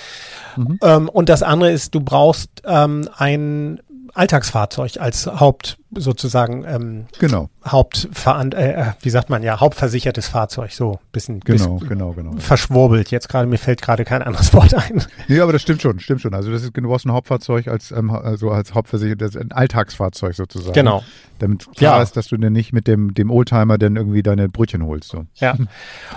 [SPEAKER 3] Mhm. Mhm. Ähm, und das andere ist, du brauchst ähm, ein Alltagsfahrzeug als Haupt sozusagen ähm,
[SPEAKER 2] genau.
[SPEAKER 3] Hauptveran äh, äh, wie sagt man ja, hauptversichertes Fahrzeug, so bisschen
[SPEAKER 2] genau, genau, genau.
[SPEAKER 3] verschwurbelt. Jetzt gerade, mir fällt gerade kein anderes Wort ein.
[SPEAKER 2] Nee, aber das stimmt schon, stimmt schon. Also das ist, brauchst ein Hauptfahrzeug als, ähm, also als hauptversichertes, ein Alltagsfahrzeug sozusagen.
[SPEAKER 3] Genau.
[SPEAKER 2] Damit klar ja. ist, dass du dir nicht mit dem, dem Oldtimer dann irgendwie deine Brötchen holst. So.
[SPEAKER 3] Ja.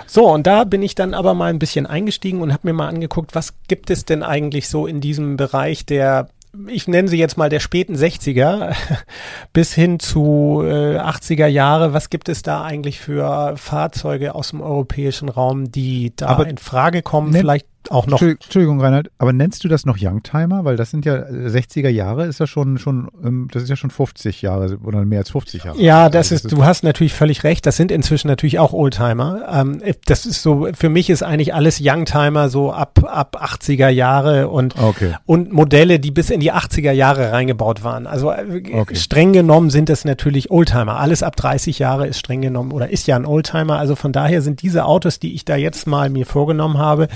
[SPEAKER 3] So, und da bin ich dann aber mal ein bisschen eingestiegen und habe mir mal angeguckt, was gibt es denn eigentlich so in diesem Bereich der ich nenne sie jetzt mal der späten 60er bis hin zu äh, 80er Jahre. Was gibt es da eigentlich für Fahrzeuge aus dem europäischen Raum, die da Aber in Frage kommen? Vielleicht auch noch.
[SPEAKER 2] Entschuldigung, Reinhard, aber nennst du das noch Youngtimer? Weil das sind ja 60er äh, Jahre, ist ja schon, schon, ähm, das ist ja schon 50 Jahre oder mehr als 50 Jahre.
[SPEAKER 3] Ja, das, also, ist, das ist, du hast natürlich völlig recht. Das sind inzwischen natürlich auch Oldtimer. Ähm, das ist so, für mich ist eigentlich alles Youngtimer so ab, ab 80er Jahre und,
[SPEAKER 2] okay.
[SPEAKER 3] und Modelle, die bis in die 80er Jahre reingebaut waren. Also äh, okay. streng genommen sind das natürlich Oldtimer. Alles ab 30 Jahre ist streng genommen oder ist ja ein Oldtimer. Also von daher sind diese Autos, die ich da jetzt mal mir vorgenommen habe,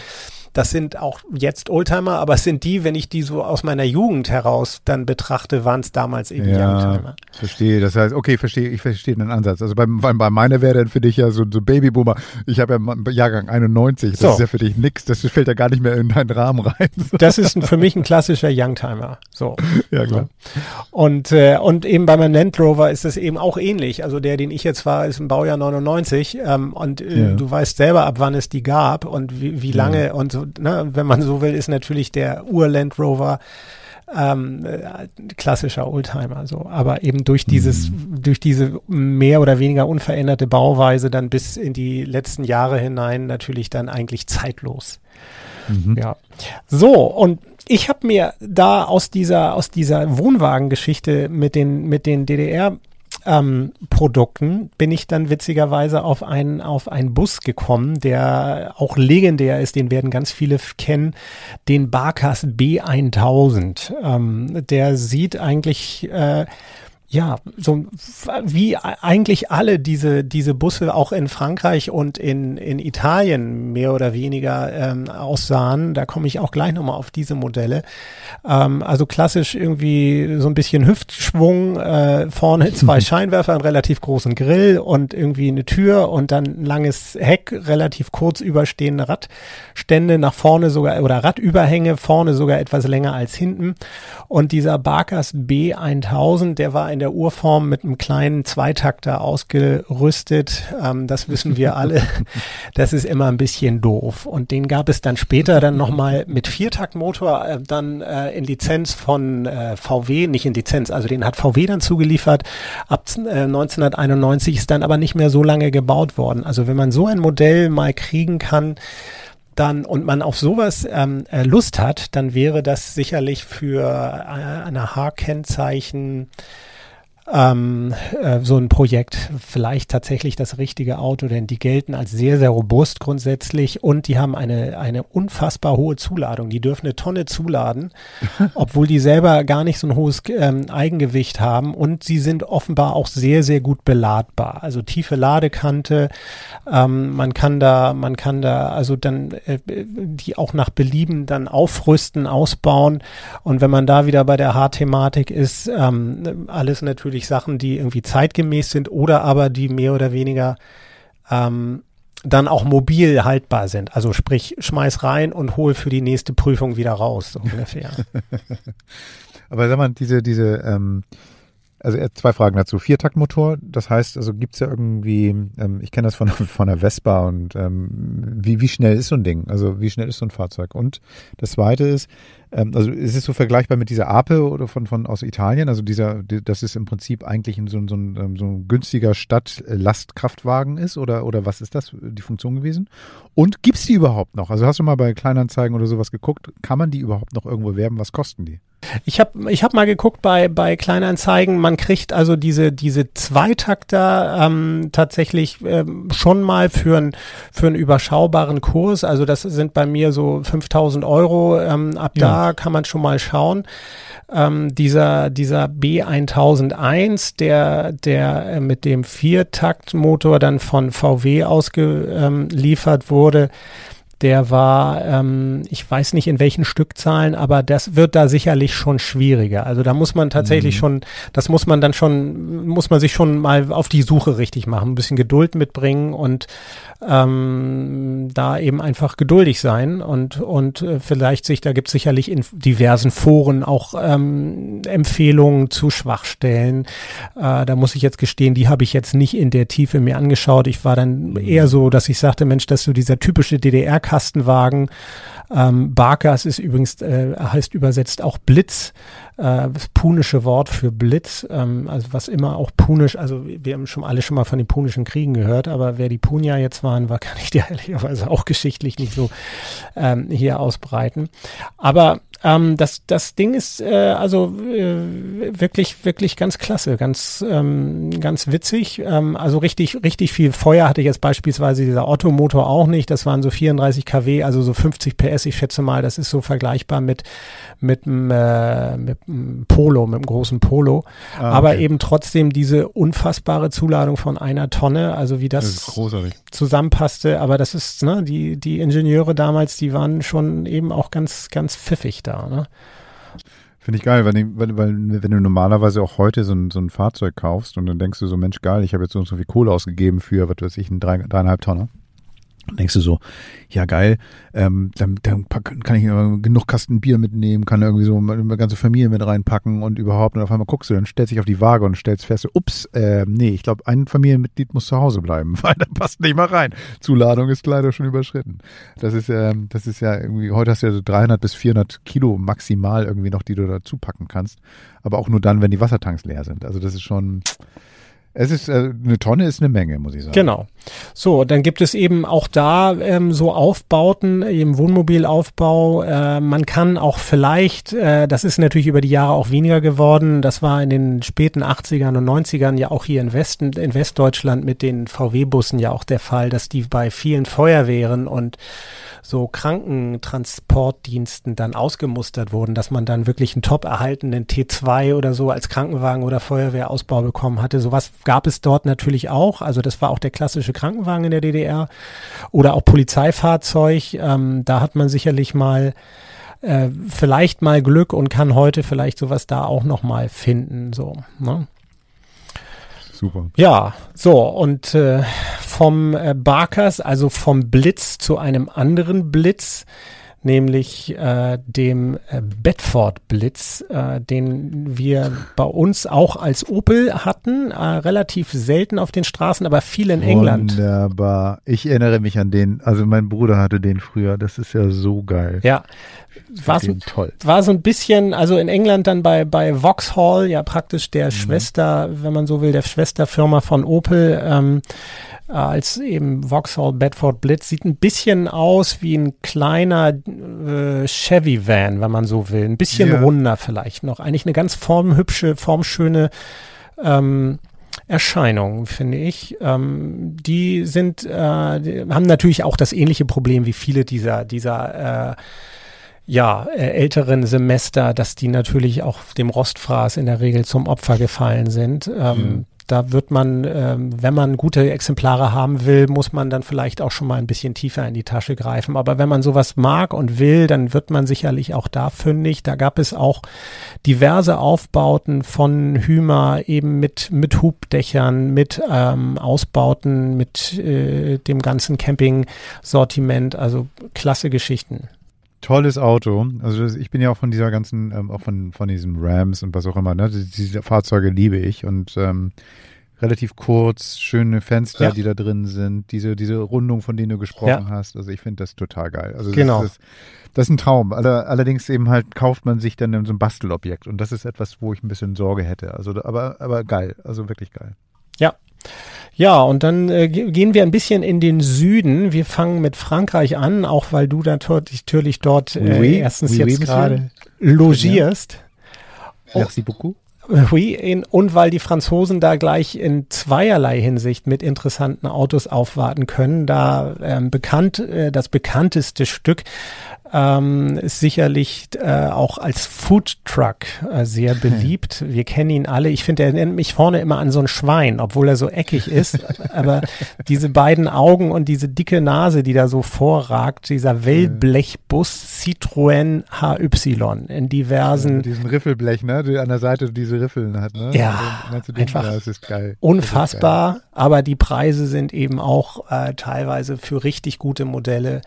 [SPEAKER 3] das sind auch jetzt Oldtimer, aber es sind die, wenn ich die so aus meiner Jugend heraus dann betrachte, waren es damals eben ja, Youngtimer.
[SPEAKER 2] Verstehe. Das heißt, okay, verstehe, ich verstehe den Ansatz. Also bei, bei, meiner wäre dann für dich ja so, so Babyboomer. Ich habe ja Jahrgang 91. Das so. ist ja für dich nix. Das fällt ja gar nicht mehr in deinen Rahmen rein.
[SPEAKER 3] Das ist für mich ein klassischer Youngtimer. So.
[SPEAKER 2] Ja, klar.
[SPEAKER 3] Und, äh, und eben bei meinem Land Rover ist es eben auch ähnlich. Also der, den ich jetzt war, ist im Baujahr 99. Ähm, und äh, ja. du weißt selber, ab wann es die gab und wie, wie lange ja. und so ne, wenn man so will, ist natürlich der Ur-Land Rover ähm, äh, klassischer Oldtimer so aber eben durch dieses mhm. durch diese mehr oder weniger unveränderte Bauweise dann bis in die letzten Jahre hinein natürlich dann eigentlich zeitlos mhm. ja so und ich habe mir da aus dieser aus dieser Wohnwagengeschichte mit den mit den DDR ähm, Produkten bin ich dann witzigerweise auf einen, auf einen Bus gekommen, der auch legendär ist, den werden ganz viele kennen, den Barkas B1000. Ähm, der sieht eigentlich äh, ja, so wie eigentlich alle diese, diese Busse auch in Frankreich und in, in Italien mehr oder weniger ähm, aussahen. Da komme ich auch gleich nochmal auf diese Modelle. Ähm, also klassisch irgendwie so ein bisschen Hüftschwung, äh, vorne zwei Scheinwerfer, einen relativ großen Grill und irgendwie eine Tür und dann ein langes Heck, relativ kurz überstehende Radstände, nach vorne sogar oder Radüberhänge, vorne sogar etwas länger als hinten. Und dieser Barkas B1000, der war in der der Urform mit einem kleinen Zweitakter ausgerüstet. Ähm, das wissen wir alle. das ist immer ein bisschen doof. Und den gab es dann später dann nochmal mit Viertaktmotor äh, dann äh, in Lizenz von äh, VW, nicht in Lizenz, also den hat VW dann zugeliefert. Ab äh, 1991 ist dann aber nicht mehr so lange gebaut worden. Also wenn man so ein Modell mal kriegen kann, dann und man auf sowas ähm, äh, Lust hat, dann wäre das sicherlich für äh, eine H-Kennzeichen ähm, äh, so ein Projekt vielleicht tatsächlich das richtige Auto, denn die gelten als sehr, sehr robust grundsätzlich und die haben eine, eine unfassbar hohe Zuladung. Die dürfen eine Tonne zuladen, obwohl die selber gar nicht so ein hohes ähm, Eigengewicht haben und sie sind offenbar auch sehr, sehr gut beladbar. Also tiefe Ladekante, ähm, man kann da, man kann da also dann äh, die auch nach Belieben dann aufrüsten, ausbauen und wenn man da wieder bei der Haarthematik ist, ähm, alles natürlich natürlich Sachen, die irgendwie zeitgemäß sind oder aber die mehr oder weniger ähm, dann auch mobil haltbar sind. Also sprich, schmeiß rein und hol für die nächste Prüfung wieder raus, so ungefähr.
[SPEAKER 2] aber sag mal, diese, diese, ähm, also zwei Fragen dazu. Viertaktmotor, das heißt, also gibt's ja irgendwie, ähm, ich kenne das von, von der Vespa und ähm, wie, wie schnell ist so ein Ding? Also wie schnell ist so ein Fahrzeug? Und das zweite ist, ähm, also ist es so vergleichbar mit dieser Ape oder von, von aus Italien? Also dieser, das ist im Prinzip eigentlich so, so, ein, ähm, so ein günstiger Stadtlastkraftwagen ist oder, oder was ist das, die Funktion gewesen? Und gibt's die überhaupt noch? Also hast du mal bei Kleinanzeigen oder sowas geguckt? Kann man die überhaupt noch irgendwo werben? Was kosten die?
[SPEAKER 3] Ich habe ich hab mal geguckt bei, bei Kleinanzeigen, man kriegt also diese, diese Zweitakter ähm, tatsächlich ähm, schon mal für, ein, für einen überschaubaren Kurs. Also das sind bei mir so 5000 Euro. Ähm, ab ja. da kann man schon mal schauen. Ähm, dieser, dieser B1001, der, der äh, mit dem Viertaktmotor dann von VW ausgeliefert wurde, der war, ähm, ich weiß nicht in welchen Stückzahlen, aber das wird da sicherlich schon schwieriger. Also da muss man tatsächlich mhm. schon, das muss man dann schon, muss man sich schon mal auf die Suche richtig machen, ein bisschen Geduld mitbringen und ähm, da eben einfach geduldig sein und, und äh, vielleicht sich, da gibt es sicherlich in diversen Foren auch ähm, Empfehlungen zu Schwachstellen. Äh, da muss ich jetzt gestehen, die habe ich jetzt nicht in der Tiefe mir angeschaut. Ich war dann mhm. eher so, dass ich sagte, Mensch, dass so dieser typische DDR-Kastenwagen, ähm, Barkas ist übrigens, äh, heißt übersetzt auch Blitz, äh, das punische Wort für Blitz, ähm, also was immer auch punisch, also wir haben schon alle schon mal von den punischen Kriegen gehört, aber wer die Punja jetzt waren, war, kann ich dir ehrlicherweise auch geschichtlich nicht so ähm, hier ausbreiten. Aber ähm, das, das Ding ist äh, also äh, wirklich, wirklich ganz klasse, ganz, ähm, ganz witzig. Ähm, also richtig, richtig viel Feuer hatte jetzt beispielsweise dieser Otto-Motor auch nicht. Das waren so 34 kW, also so 50 PS. Ich schätze mal, das ist so vergleichbar mit mit dem äh, mit Polo, mit dem großen Polo. Ah, okay. Aber eben trotzdem diese unfassbare Zuladung von einer Tonne, also wie das, das zusammenpasste. Aber das ist, ne, die die Ingenieure damals, die waren schon eben auch ganz, ganz pfiffig da. Ne?
[SPEAKER 2] Finde ich geil, weil, weil, weil wenn du normalerweise auch heute so ein, so ein Fahrzeug kaufst und dann denkst du so, Mensch, geil, ich habe jetzt so so viel Kohle ausgegeben für, was weiß ich, ein drei, dreieinhalb Tonner denkst du so, ja geil, ähm, dann, dann kann ich genug Kasten Bier mitnehmen, kann irgendwie so eine ganze Familie mit reinpacken und überhaupt. Und auf einmal guckst du, dann stellst dich auf die Waage und stellst fest, ups, äh, nee, ich glaube, ein Familienmitglied muss zu Hause bleiben, weil da passt nicht mal rein. Zuladung ist leider schon überschritten. Das ist ähm, das ist ja irgendwie, heute hast du ja so 300 bis 400 Kilo maximal irgendwie noch, die du dazu packen kannst. Aber auch nur dann, wenn die Wassertanks leer sind. Also das ist schon, es ist äh, eine Tonne ist eine Menge, muss ich sagen.
[SPEAKER 3] Genau. So, dann gibt es eben auch da ähm, so Aufbauten im Wohnmobilaufbau. Äh, man kann auch vielleicht, äh, das ist natürlich über die Jahre auch weniger geworden. Das war in den späten 80ern und 90ern ja auch hier in Westen, in Westdeutschland mit den VW-Bussen ja auch der Fall, dass die bei vielen Feuerwehren und so Krankentransportdiensten dann ausgemustert wurden, dass man dann wirklich einen top erhaltenen T2 oder so als Krankenwagen oder Feuerwehrausbau bekommen hatte. Sowas gab es dort natürlich auch. Also das war auch der klassische Krankenwagen in der DDR oder auch Polizeifahrzeug. Ähm, da hat man sicherlich mal äh, vielleicht mal Glück und kann heute vielleicht sowas da auch noch mal finden. So. Ne?
[SPEAKER 2] Super.
[SPEAKER 3] Ja, so und äh, vom äh, Barkers, also vom Blitz zu einem anderen Blitz, nämlich äh, dem äh, Bedford Blitz, äh, den wir bei uns auch als Opel hatten, äh, relativ selten auf den Straßen, aber viel in England.
[SPEAKER 2] Wunderbar. Ich erinnere mich an den, also mein Bruder hatte den früher, das ist ja so geil.
[SPEAKER 3] Ja, war so, toll. war so ein bisschen, also in England dann bei, bei Vauxhall, ja praktisch der mhm. Schwester, wenn man so will, der Schwesterfirma von Opel, ähm, als eben Vauxhall Bedford Blitz. Sieht ein bisschen aus wie ein kleiner äh, Chevy Van, wenn man so will. Ein bisschen ja. runder vielleicht noch. Eigentlich eine ganz formhübsche, formschöne ähm, Erscheinung, finde ich. Ähm, die sind, äh, die haben natürlich auch das ähnliche Problem wie viele dieser, dieser äh, ja, äh, älteren Semester, dass die natürlich auch dem Rostfraß in der Regel zum Opfer gefallen sind. Ähm, mhm. Da wird man, ähm, wenn man gute Exemplare haben will, muss man dann vielleicht auch schon mal ein bisschen tiefer in die Tasche greifen. Aber wenn man sowas mag und will, dann wird man sicherlich auch da fündig. Da gab es auch diverse Aufbauten von Hümer eben mit, mit Hubdächern, mit ähm, Ausbauten, mit äh, dem ganzen Camping-Sortiment. Also klasse Geschichten
[SPEAKER 2] tolles Auto. Also ich bin ja auch von dieser ganzen, ähm, auch von, von diesen Rams und was auch immer, ne? Diese Fahrzeuge liebe ich und ähm, relativ kurz, schöne Fenster, ja. die da drin sind, diese, diese Rundung, von denen du gesprochen ja. hast. Also ich finde das total geil. Also
[SPEAKER 3] genau.
[SPEAKER 2] Das ist, das ist ein Traum. Allerdings eben halt kauft man sich dann so ein Bastelobjekt und das ist etwas, wo ich ein bisschen Sorge hätte. Also aber, aber geil, also wirklich geil.
[SPEAKER 3] Ja. Ja, und dann äh, gehen wir ein bisschen in den Süden. Wir fangen mit Frankreich an, auch weil du natürlich dort äh, oui, erstens oui, jetzt oui, gerade logierst.
[SPEAKER 2] Merci beaucoup.
[SPEAKER 3] Oui, in, und weil die Franzosen da gleich in zweierlei Hinsicht mit interessanten Autos aufwarten können. Da ähm, bekannt, äh, das bekannteste Stück ähm, ist sicherlich äh, auch als Food Truck äh, sehr hm. beliebt. Wir kennen ihn alle. Ich finde, er nennt mich vorne immer an so ein Schwein, obwohl er so eckig ist. Aber diese beiden Augen und diese dicke Nase, die da so vorragt, dieser Wellblechbus Citroën HY in diversen. Ja,
[SPEAKER 2] diesen Riffelblech, ne? Die an der Seite diese Riffeln hat, ne?
[SPEAKER 3] Ja, also, einfach ja, das ist geil. unfassbar. Ist geil. Aber die Preise sind eben auch äh, teilweise für richtig gute Modelle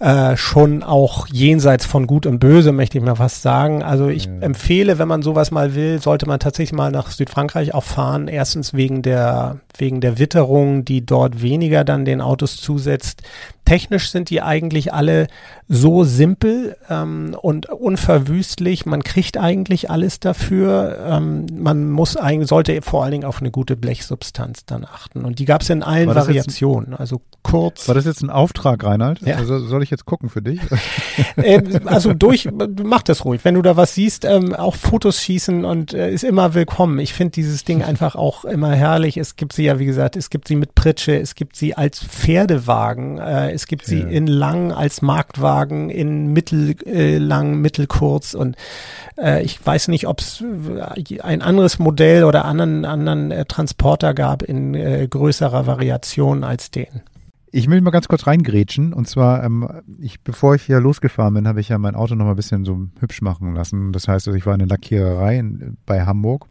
[SPEAKER 3] äh, schon auch jenseits von Gut und Böse, möchte ich mal fast sagen. Also ich ja. empfehle, wenn man sowas mal will, sollte man tatsächlich mal nach Südfrankreich auch fahren. Erstens wegen der, wegen der Witterung, die dort weniger dann den Autos zusetzt. Technisch sind die eigentlich alle so simpel ähm, und unverwüstlich. Man kriegt eigentlich alles dafür. Ähm, man muss eigentlich, sollte vor allen Dingen auf eine gute Blechsubstanz dann achten. Und die gab es in allen Variationen. Ein, also kurz.
[SPEAKER 2] War das jetzt ein Auftrag, Reinhard? Ja. Also soll ich jetzt gucken für dich?
[SPEAKER 3] äh, also durch, mach das ruhig. Wenn du da was siehst, ähm, auch Fotos schießen und äh, ist immer willkommen. Ich finde dieses Ding einfach auch immer herrlich. Es gibt sie ja, wie gesagt, es gibt sie mit Pritsche, es gibt sie als Pferdewagen. Äh, es gibt sie ja. in lang als Marktwagen, in mittellang, äh, mittelkurz und äh, ich weiß nicht, ob es äh, ein anderes Modell oder anderen, anderen äh, Transporter gab in äh, größerer Variation als den.
[SPEAKER 2] Ich will mal ganz kurz reingrätschen. Und zwar, ähm, ich, bevor ich hier losgefahren bin, habe ich ja mein Auto noch mal ein bisschen so hübsch machen lassen. Das heißt, also ich war in der Lackiererei in, bei Hamburg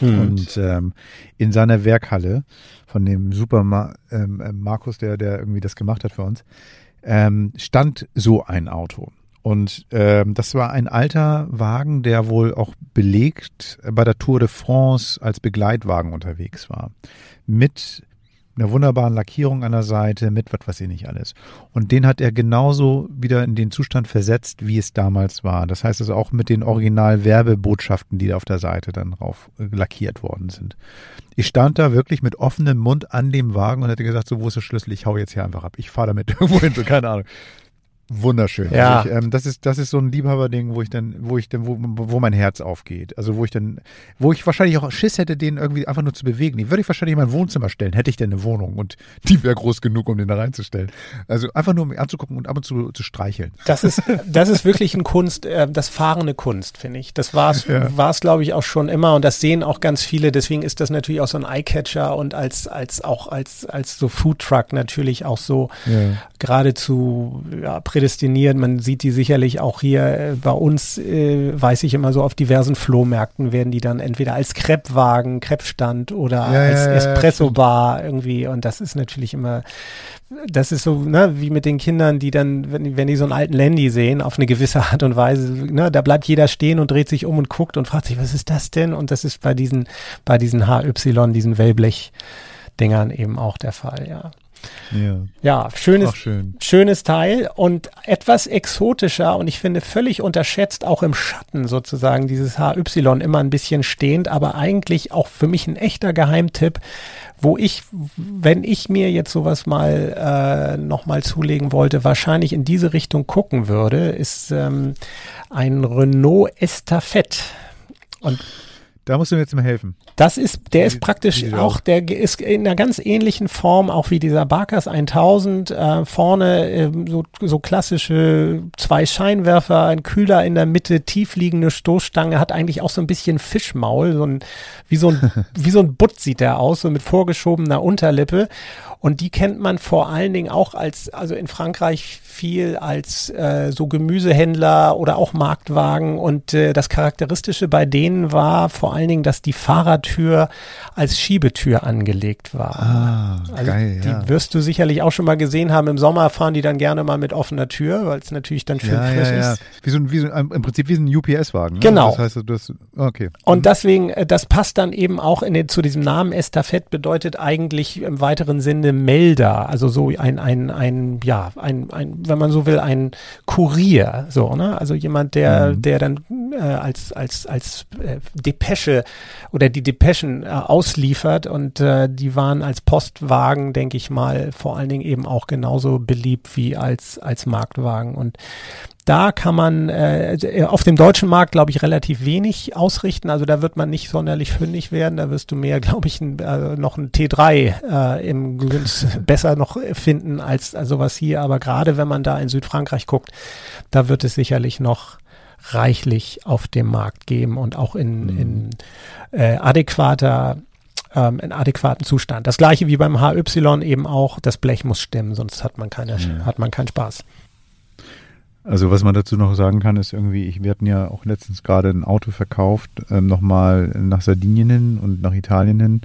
[SPEAKER 2] Mhm. Und ähm, in seiner Werkhalle von dem Super Ma ähm, äh, Markus, der, der irgendwie das gemacht hat für uns, ähm, stand so ein Auto. Und ähm, das war ein alter Wagen, der wohl auch belegt bei der Tour de France als Begleitwagen unterwegs war. Mit einer wunderbaren Lackierung an der Seite, mit was weiß ich nicht alles. Und den hat er genauso wieder in den Zustand versetzt, wie es damals war. Das heißt also auch mit den Original-Werbebotschaften, die auf der Seite dann drauf äh, lackiert worden sind. Ich stand da wirklich mit offenem Mund an dem Wagen und hätte gesagt, so, wo ist der Schlüssel? Ich hau jetzt hier einfach ab. Ich fahre damit irgendwo hin, so keine Ahnung. Wunderschön.
[SPEAKER 3] Ja.
[SPEAKER 2] Also ich, ähm, das ist das ist so ein Liebhaberding, wo ich dann, wo ich dann, wo, wo mein Herz aufgeht. Also wo ich dann, wo ich wahrscheinlich auch Schiss hätte, den irgendwie einfach nur zu bewegen. Die würde ich wahrscheinlich in mein Wohnzimmer stellen, hätte ich denn eine Wohnung und die wäre groß genug, um den da reinzustellen. Also einfach nur um mich anzugucken und ab und zu zu streicheln.
[SPEAKER 3] Das ist das ist wirklich ein Kunst, äh, das fahrende Kunst, finde ich. Das war es, ja. war es, glaube ich, auch schon immer und das sehen auch ganz viele. Deswegen ist das natürlich auch so ein Eyecatcher und als als auch als als so Foodtruck natürlich auch so ja. geradezu ja, prädestiniert. Man sieht die sicherlich auch hier äh, bei uns, äh, weiß ich immer so, auf diversen Flohmärkten werden die dann entweder als Kreppwagen, Kreppstand oder ja, als ja, Espresso-Bar irgendwie. Und das ist natürlich immer, das ist so, ne, wie mit den Kindern, die dann, wenn, wenn die so einen alten Landy sehen, auf eine gewisse Art und Weise, ne, da bleibt jeder stehen und dreht sich um und guckt und fragt sich, was ist das denn? Und das ist bei diesen, bei diesen HY, diesen Wellblech-Dingern eben auch der Fall, ja. Ja, ja schönes, schön. schönes Teil und etwas exotischer und ich finde völlig unterschätzt, auch im Schatten sozusagen, dieses HY immer ein bisschen stehend, aber eigentlich auch für mich ein echter Geheimtipp, wo ich, wenn ich mir jetzt sowas mal äh, nochmal zulegen wollte, wahrscheinlich in diese Richtung gucken würde, ist ähm, ein Renault Estafette. Und
[SPEAKER 2] da musst du mir jetzt mal helfen.
[SPEAKER 3] Das ist, der ist praktisch auch, der ist in einer ganz ähnlichen Form, auch wie dieser Barkas 1000. Äh, vorne äh, so, so klassische zwei Scheinwerfer, ein Kühler in der Mitte, tiefliegende Stoßstange, hat eigentlich auch so ein bisschen Fischmaul, so ein, wie so ein, wie so ein Butt sieht der aus, so mit vorgeschobener Unterlippe. Und die kennt man vor allen Dingen auch als, also in Frankreich viel als äh, so Gemüsehändler oder auch Marktwagen. Und äh, das Charakteristische bei denen war vor allen Dingen, dass die Fahrradtür als Schiebetür angelegt war.
[SPEAKER 2] Ah, also geil,
[SPEAKER 3] die ja. wirst du sicherlich auch schon mal gesehen haben. Im Sommer fahren die dann gerne mal mit offener Tür, weil es natürlich dann schön
[SPEAKER 2] ja,
[SPEAKER 3] frisch
[SPEAKER 2] ja, ja. ist. Wie so ein, wie so, Im Prinzip wie so ein UPS-Wagen. Ne?
[SPEAKER 3] Genau.
[SPEAKER 2] Das heißt, das, okay.
[SPEAKER 3] Und mhm. deswegen, äh, das passt dann eben auch in den, zu diesem Namen Estafette bedeutet eigentlich im weiteren Sinne Melder, also so ein, ein, ein, ja, ein, ein, wenn man so will, ein Kurier, so, ne? Also jemand, der, mhm. der dann äh, als, als, als äh, Depesche oder die Depeschen äh, ausliefert und äh, die waren als Postwagen, denke ich mal, vor allen Dingen eben auch genauso beliebt wie als, als Marktwagen. Und da kann man äh, auf dem deutschen Markt, glaube ich, relativ wenig ausrichten. Also da wird man nicht sonderlich fündig werden. Da wirst du mehr, glaube ich, ein, äh, noch ein T3 äh, im besser noch finden als also was hier. Aber gerade wenn man da in Südfrankreich guckt, da wird es sicherlich noch reichlich auf dem Markt geben und auch in, mhm. in äh, adäquater ähm, in adäquaten Zustand. Das gleiche wie beim HY eben auch, das Blech muss stimmen, sonst hat man keine, mhm. hat man keinen Spaß.
[SPEAKER 2] Also was man dazu noch sagen kann, ist irgendwie, ich, wir hatten ja auch letztens gerade ein Auto verkauft, ähm, nochmal nach Sardinien hin und nach Italien hin.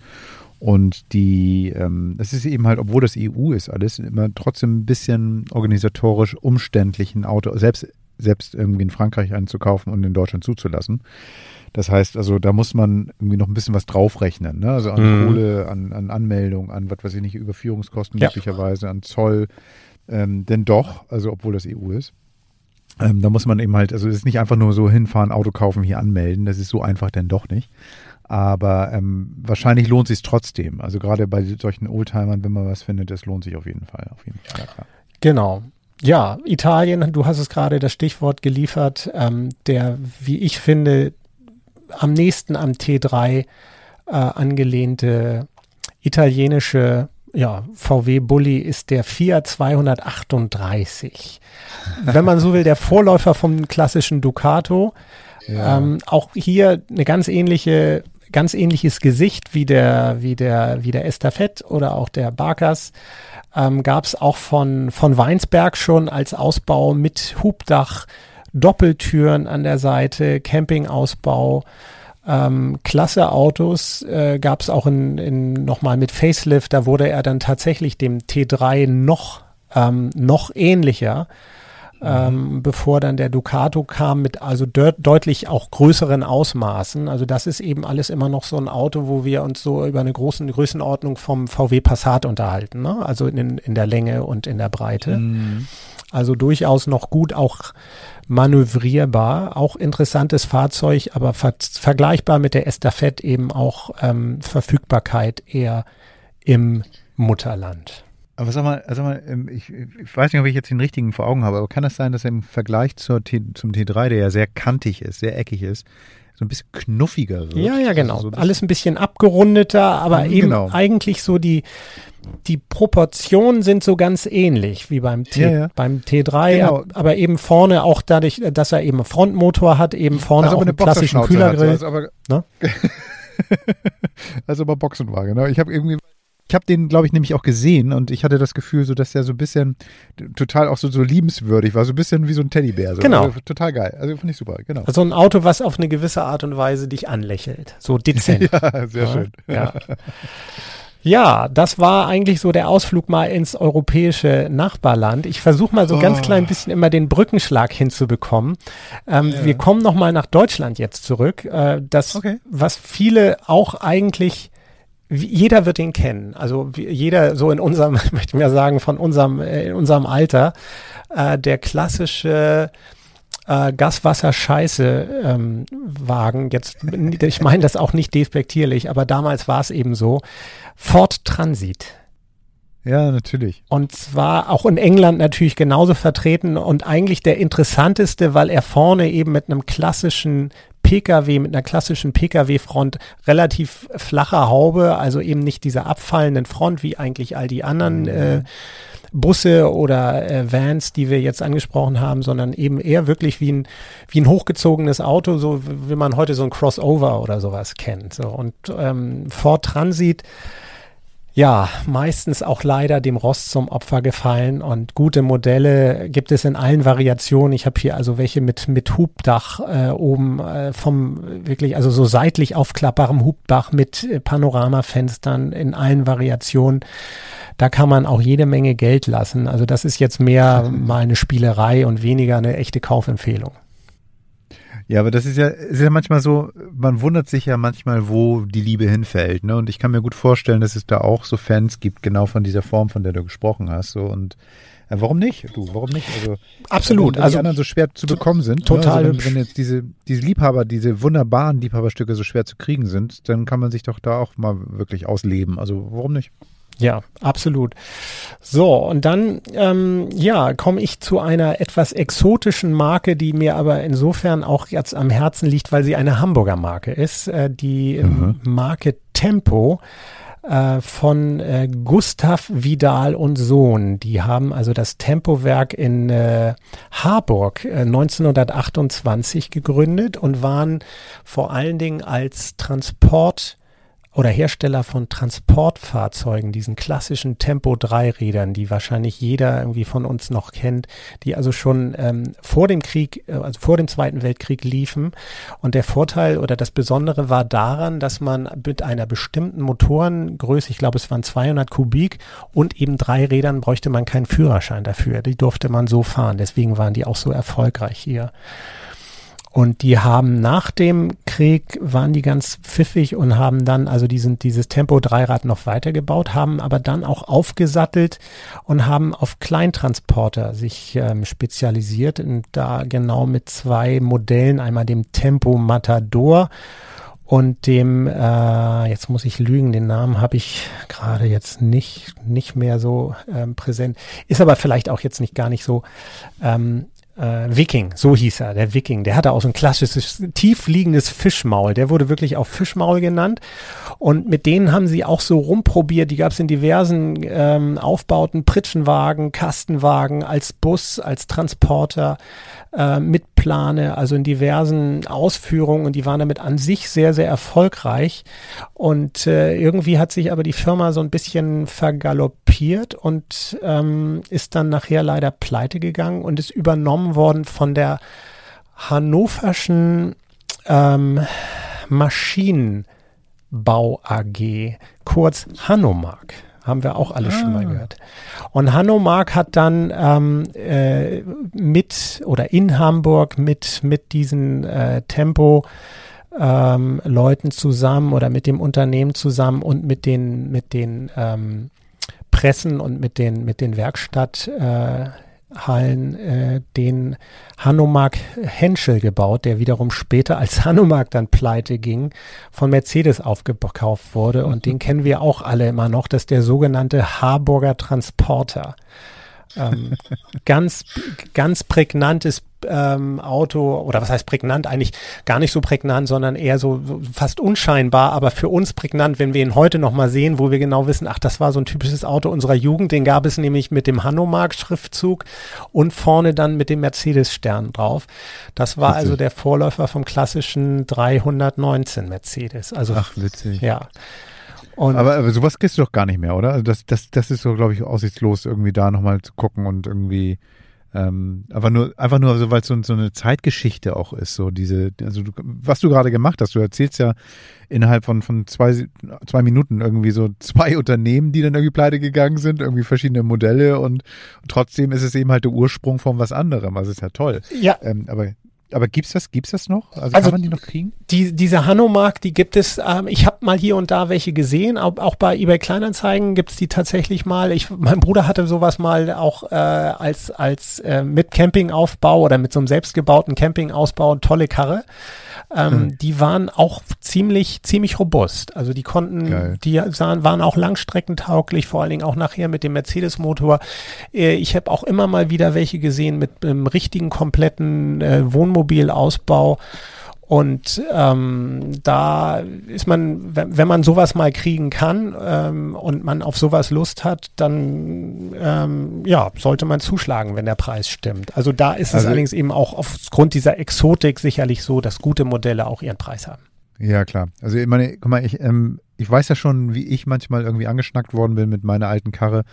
[SPEAKER 2] Und die, ähm, es ist eben halt, obwohl das EU ist alles, immer trotzdem ein bisschen organisatorisch umständlich ein Auto, selbst, selbst irgendwie in Frankreich einzukaufen und in Deutschland zuzulassen. Das heißt, also da muss man irgendwie noch ein bisschen was draufrechnen, ne? Also an mhm. Kohle, an, an Anmeldung, an was weiß ich nicht, Überführungskosten ja. möglicherweise, an Zoll. Ähm, denn doch, also obwohl das EU ist. Ähm, da muss man eben halt, also es ist nicht einfach nur so hinfahren, Auto kaufen, hier anmelden. Das ist so einfach denn doch nicht. Aber ähm, wahrscheinlich lohnt sich trotzdem. Also gerade bei solchen Oldtimern, wenn man was findet, das lohnt sich auf jeden Fall. Auf jeden Fall
[SPEAKER 3] klar. Genau. Ja, Italien, du hast es gerade das Stichwort geliefert, ähm, der, wie ich finde, am nächsten am T3 äh, angelehnte italienische ja, VW Bulli ist der Fiat 238. Wenn man so will, der Vorläufer vom klassischen Ducato. Ja. Ähm, auch hier eine ganz ähnliche, ganz ähnliches Gesicht wie der, wie der, wie der Estafette oder auch der Barkas. Ähm, Gab es auch von, von Weinsberg schon als Ausbau mit Hubdach, Doppeltüren an der Seite, Campingausbau. Ähm, klasse Autos äh, gab es auch in, in nochmal mit Facelift, da wurde er dann tatsächlich dem T3 noch, ähm, noch ähnlicher. Ähm, bevor dann der Ducato kam mit also de deutlich auch größeren Ausmaßen. Also das ist eben alles immer noch so ein Auto, wo wir uns so über eine große Größenordnung vom VW Passat unterhalten, ne? also in, in der Länge und in der Breite. Mhm. Also durchaus noch gut auch manövrierbar, auch interessantes Fahrzeug, aber ver vergleichbar mit der Estafette eben auch ähm, Verfügbarkeit eher im Mutterland.
[SPEAKER 2] Aber sag mal, sag mal ähm, ich, ich, weiß nicht, ob ich jetzt den richtigen vor Augen habe, aber kann das sein, dass im Vergleich zur T, zum T3, der ja sehr kantig ist, sehr eckig ist, so ein bisschen knuffiger wird?
[SPEAKER 3] Ja, ja, genau. Also so ein Alles ein bisschen abgerundeter, aber mhm, eben genau. eigentlich so die, die Proportionen sind so ganz ähnlich wie beim, T, ja, ja. beim T3, genau. aber eben vorne auch dadurch, dass er eben einen Frontmotor hat, eben vorne also auch einen klassischen Kühlergrill.
[SPEAKER 2] Hat, also aber, ne? also aber Boxenwagen. Ne? Ich habe irgendwie ich habe den, glaube ich, nämlich auch gesehen und ich hatte das Gefühl, so dass der so ein bisschen total auch so, so liebenswürdig war, so ein bisschen wie so ein Teddybär. So.
[SPEAKER 3] Genau.
[SPEAKER 2] Also, total geil. Also finde ich super, genau.
[SPEAKER 3] Also ein Auto, was auf eine gewisse Art und Weise dich anlächelt. So dezent.
[SPEAKER 2] ja, sehr ja, schön.
[SPEAKER 3] Ja. Ja, das war eigentlich so der Ausflug mal ins europäische Nachbarland. Ich versuche mal so oh. ganz klein bisschen immer den Brückenschlag hinzubekommen. Ähm, ja. Wir kommen noch mal nach Deutschland jetzt zurück. Äh, das, okay. was viele auch eigentlich jeder wird ihn kennen. Also jeder so in unserem, möchte ich mal sagen, von unserem, äh, in unserem Alter, äh, der klassische äh, Gaswasser-Scheiße-Wagen. Ähm, Jetzt, ich meine das auch nicht despektierlich, aber damals war es eben so. Ford Transit.
[SPEAKER 2] Ja, natürlich.
[SPEAKER 3] Und zwar auch in England natürlich genauso vertreten und eigentlich der interessanteste, weil er vorne eben mit einem klassischen Pkw, mit einer klassischen Pkw-Front relativ flacher Haube, also eben nicht dieser abfallenden Front wie eigentlich all die anderen mhm. äh, Busse oder äh, Vans, die wir jetzt angesprochen haben, sondern eben eher wirklich wie ein, wie ein hochgezogenes Auto, so wie man heute so ein Crossover oder sowas kennt. So. Und ähm, Ford Transit ja, meistens auch leider dem Rost zum Opfer gefallen und gute Modelle gibt es in allen Variationen. Ich habe hier also welche mit, mit Hubdach äh, oben äh, vom wirklich, also so seitlich aufklappbarem Hubdach mit äh, Panoramafenstern in allen Variationen da kann man auch jede Menge Geld lassen. Also das ist jetzt mehr mal eine Spielerei und weniger eine echte Kaufempfehlung.
[SPEAKER 2] Ja, aber das ist ja, ist ja manchmal so, man wundert sich ja manchmal, wo die Liebe hinfällt, ne? Und ich kann mir gut vorstellen, dass es da auch so Fans gibt, genau von dieser Form, von der du gesprochen hast, so und ja, warum nicht? Du, warum nicht? Also
[SPEAKER 3] absolut.
[SPEAKER 2] Wenn
[SPEAKER 3] also
[SPEAKER 2] die anderen so schwer zu bekommen sind.
[SPEAKER 3] Total.
[SPEAKER 2] Ne? Also wenn, wenn, jetzt diese diese Liebhaber, diese wunderbaren Liebhaberstücke so schwer zu kriegen sind, dann kann man sich doch da auch mal wirklich ausleben. Also warum nicht?
[SPEAKER 3] Ja, absolut. So, und dann, ähm, ja, komme ich zu einer etwas exotischen Marke, die mir aber insofern auch jetzt am Herzen liegt, weil sie eine Hamburger Marke ist. Äh, die mhm. Marke Tempo äh, von äh, Gustav Vidal und Sohn. Die haben also das Tempowerk in äh, Harburg 1928 äh, gegründet und waren vor allen Dingen als Transport oder Hersteller von Transportfahrzeugen, diesen klassischen Tempo-3-Rädern, die wahrscheinlich jeder irgendwie von uns noch kennt, die also schon ähm, vor dem Krieg, äh, also vor dem Zweiten Weltkrieg liefen. Und der Vorteil oder das Besondere war daran, dass man mit einer bestimmten Motorengröße, ich glaube es waren 200 Kubik und eben drei Rädern bräuchte man keinen Führerschein dafür. Die durfte man so fahren. Deswegen waren die auch so erfolgreich hier. Und die haben nach dem Krieg, waren die ganz pfiffig und haben dann also diesen, dieses Tempo-Dreirad noch weitergebaut, haben aber dann auch aufgesattelt und haben auf Kleintransporter sich ähm, spezialisiert und da genau mit zwei Modellen, einmal dem Tempo Matador und dem, äh, jetzt muss ich lügen, den Namen habe ich gerade jetzt nicht, nicht mehr so ähm, präsent, ist aber vielleicht auch jetzt nicht gar nicht so ähm, äh, Viking, so hieß er, der Viking. Der hatte auch so ein klassisches, tiefliegendes Fischmaul. Der wurde wirklich auch Fischmaul genannt. Und mit denen haben sie auch so rumprobiert. Die gab es in diversen ähm, Aufbauten, Pritschenwagen, Kastenwagen, als Bus, als Transporter äh, mit Plane, also in diversen Ausführungen und die waren damit an sich sehr, sehr erfolgreich. Und äh, irgendwie hat sich aber die Firma so ein bisschen vergaloppiert und ähm, ist dann nachher leider pleite gegangen und ist übernommen worden von der hannoverschen ähm, Maschinenbau AG, kurz Hanomag. Haben wir auch alle ah. schon mal ah. gehört. Und Hanomag hat dann ähm, äh, mit oder in Hamburg mit, mit diesen äh, Tempo ähm, Leuten zusammen oder mit dem Unternehmen zusammen und mit den, mit den ähm, Pressen und mit den, mit den Werkstatt äh, Hallen äh, den Hanomag Henschel gebaut, der wiederum später als Hanomag dann pleite ging, von Mercedes aufgekauft wurde. Und den kennen wir auch alle immer noch, das ist der sogenannte Harburger Transporter. Ähm, ganz, ganz prägnantes ähm, Auto, oder was heißt prägnant? Eigentlich gar nicht so prägnant, sondern eher so, so fast unscheinbar, aber für uns prägnant, wenn wir ihn heute nochmal sehen, wo wir genau wissen, ach, das war so ein typisches Auto unserer Jugend. Den gab es nämlich mit dem Hanomag-Schriftzug und vorne dann mit dem Mercedes-Stern drauf. Das war witzig. also der Vorläufer vom klassischen 319 Mercedes. Also,
[SPEAKER 2] ach, witzig.
[SPEAKER 3] Ja.
[SPEAKER 2] Und aber, aber sowas kriegst du doch gar nicht mehr, oder? Also das, das, das ist so, glaube ich, aussichtslos, irgendwie da nochmal zu gucken und irgendwie ähm, aber nur, einfach nur, so, weil es so, so eine Zeitgeschichte auch ist, so diese, also du, was du gerade gemacht hast, du erzählst ja innerhalb von, von zwei, zwei Minuten irgendwie so zwei Unternehmen, die dann irgendwie pleite gegangen sind, irgendwie verschiedene Modelle und, und trotzdem ist es eben halt der Ursprung von was anderem. Also ist ja toll.
[SPEAKER 3] Ja.
[SPEAKER 2] Ähm, aber aber gibt's das, gibt's das noch? Also, also kann man die noch kriegen?
[SPEAKER 3] Die, diese Hanomag, die gibt es, ähm, ich habe mal hier und da welche gesehen, auch, auch bei eBay Kleinanzeigen gibt's die tatsächlich mal. Ich, mein Bruder hatte sowas mal auch äh, als, als äh, mit Campingaufbau oder mit so einem selbstgebauten Campingausbau, tolle Karre. Ähm, hm. Die waren auch ziemlich, ziemlich robust. Also die konnten, Geil. die sahen, waren auch langstreckentauglich, vor allen Dingen auch nachher mit dem Mercedes-Motor. Äh, ich habe auch immer mal wieder welche gesehen mit einem richtigen kompletten äh, Wohnmobilausbau. Und ähm, da ist man, wenn, man sowas mal kriegen kann ähm, und man auf sowas Lust hat, dann ähm, ja, sollte man zuschlagen, wenn der Preis stimmt. Also da ist also, es allerdings eben auch aufgrund dieser Exotik sicherlich so, dass gute Modelle auch ihren Preis haben.
[SPEAKER 2] Ja, klar. Also ich meine, guck mal, ich, ähm, ich weiß ja schon, wie ich manchmal irgendwie angeschnackt worden bin mit meiner alten Karre,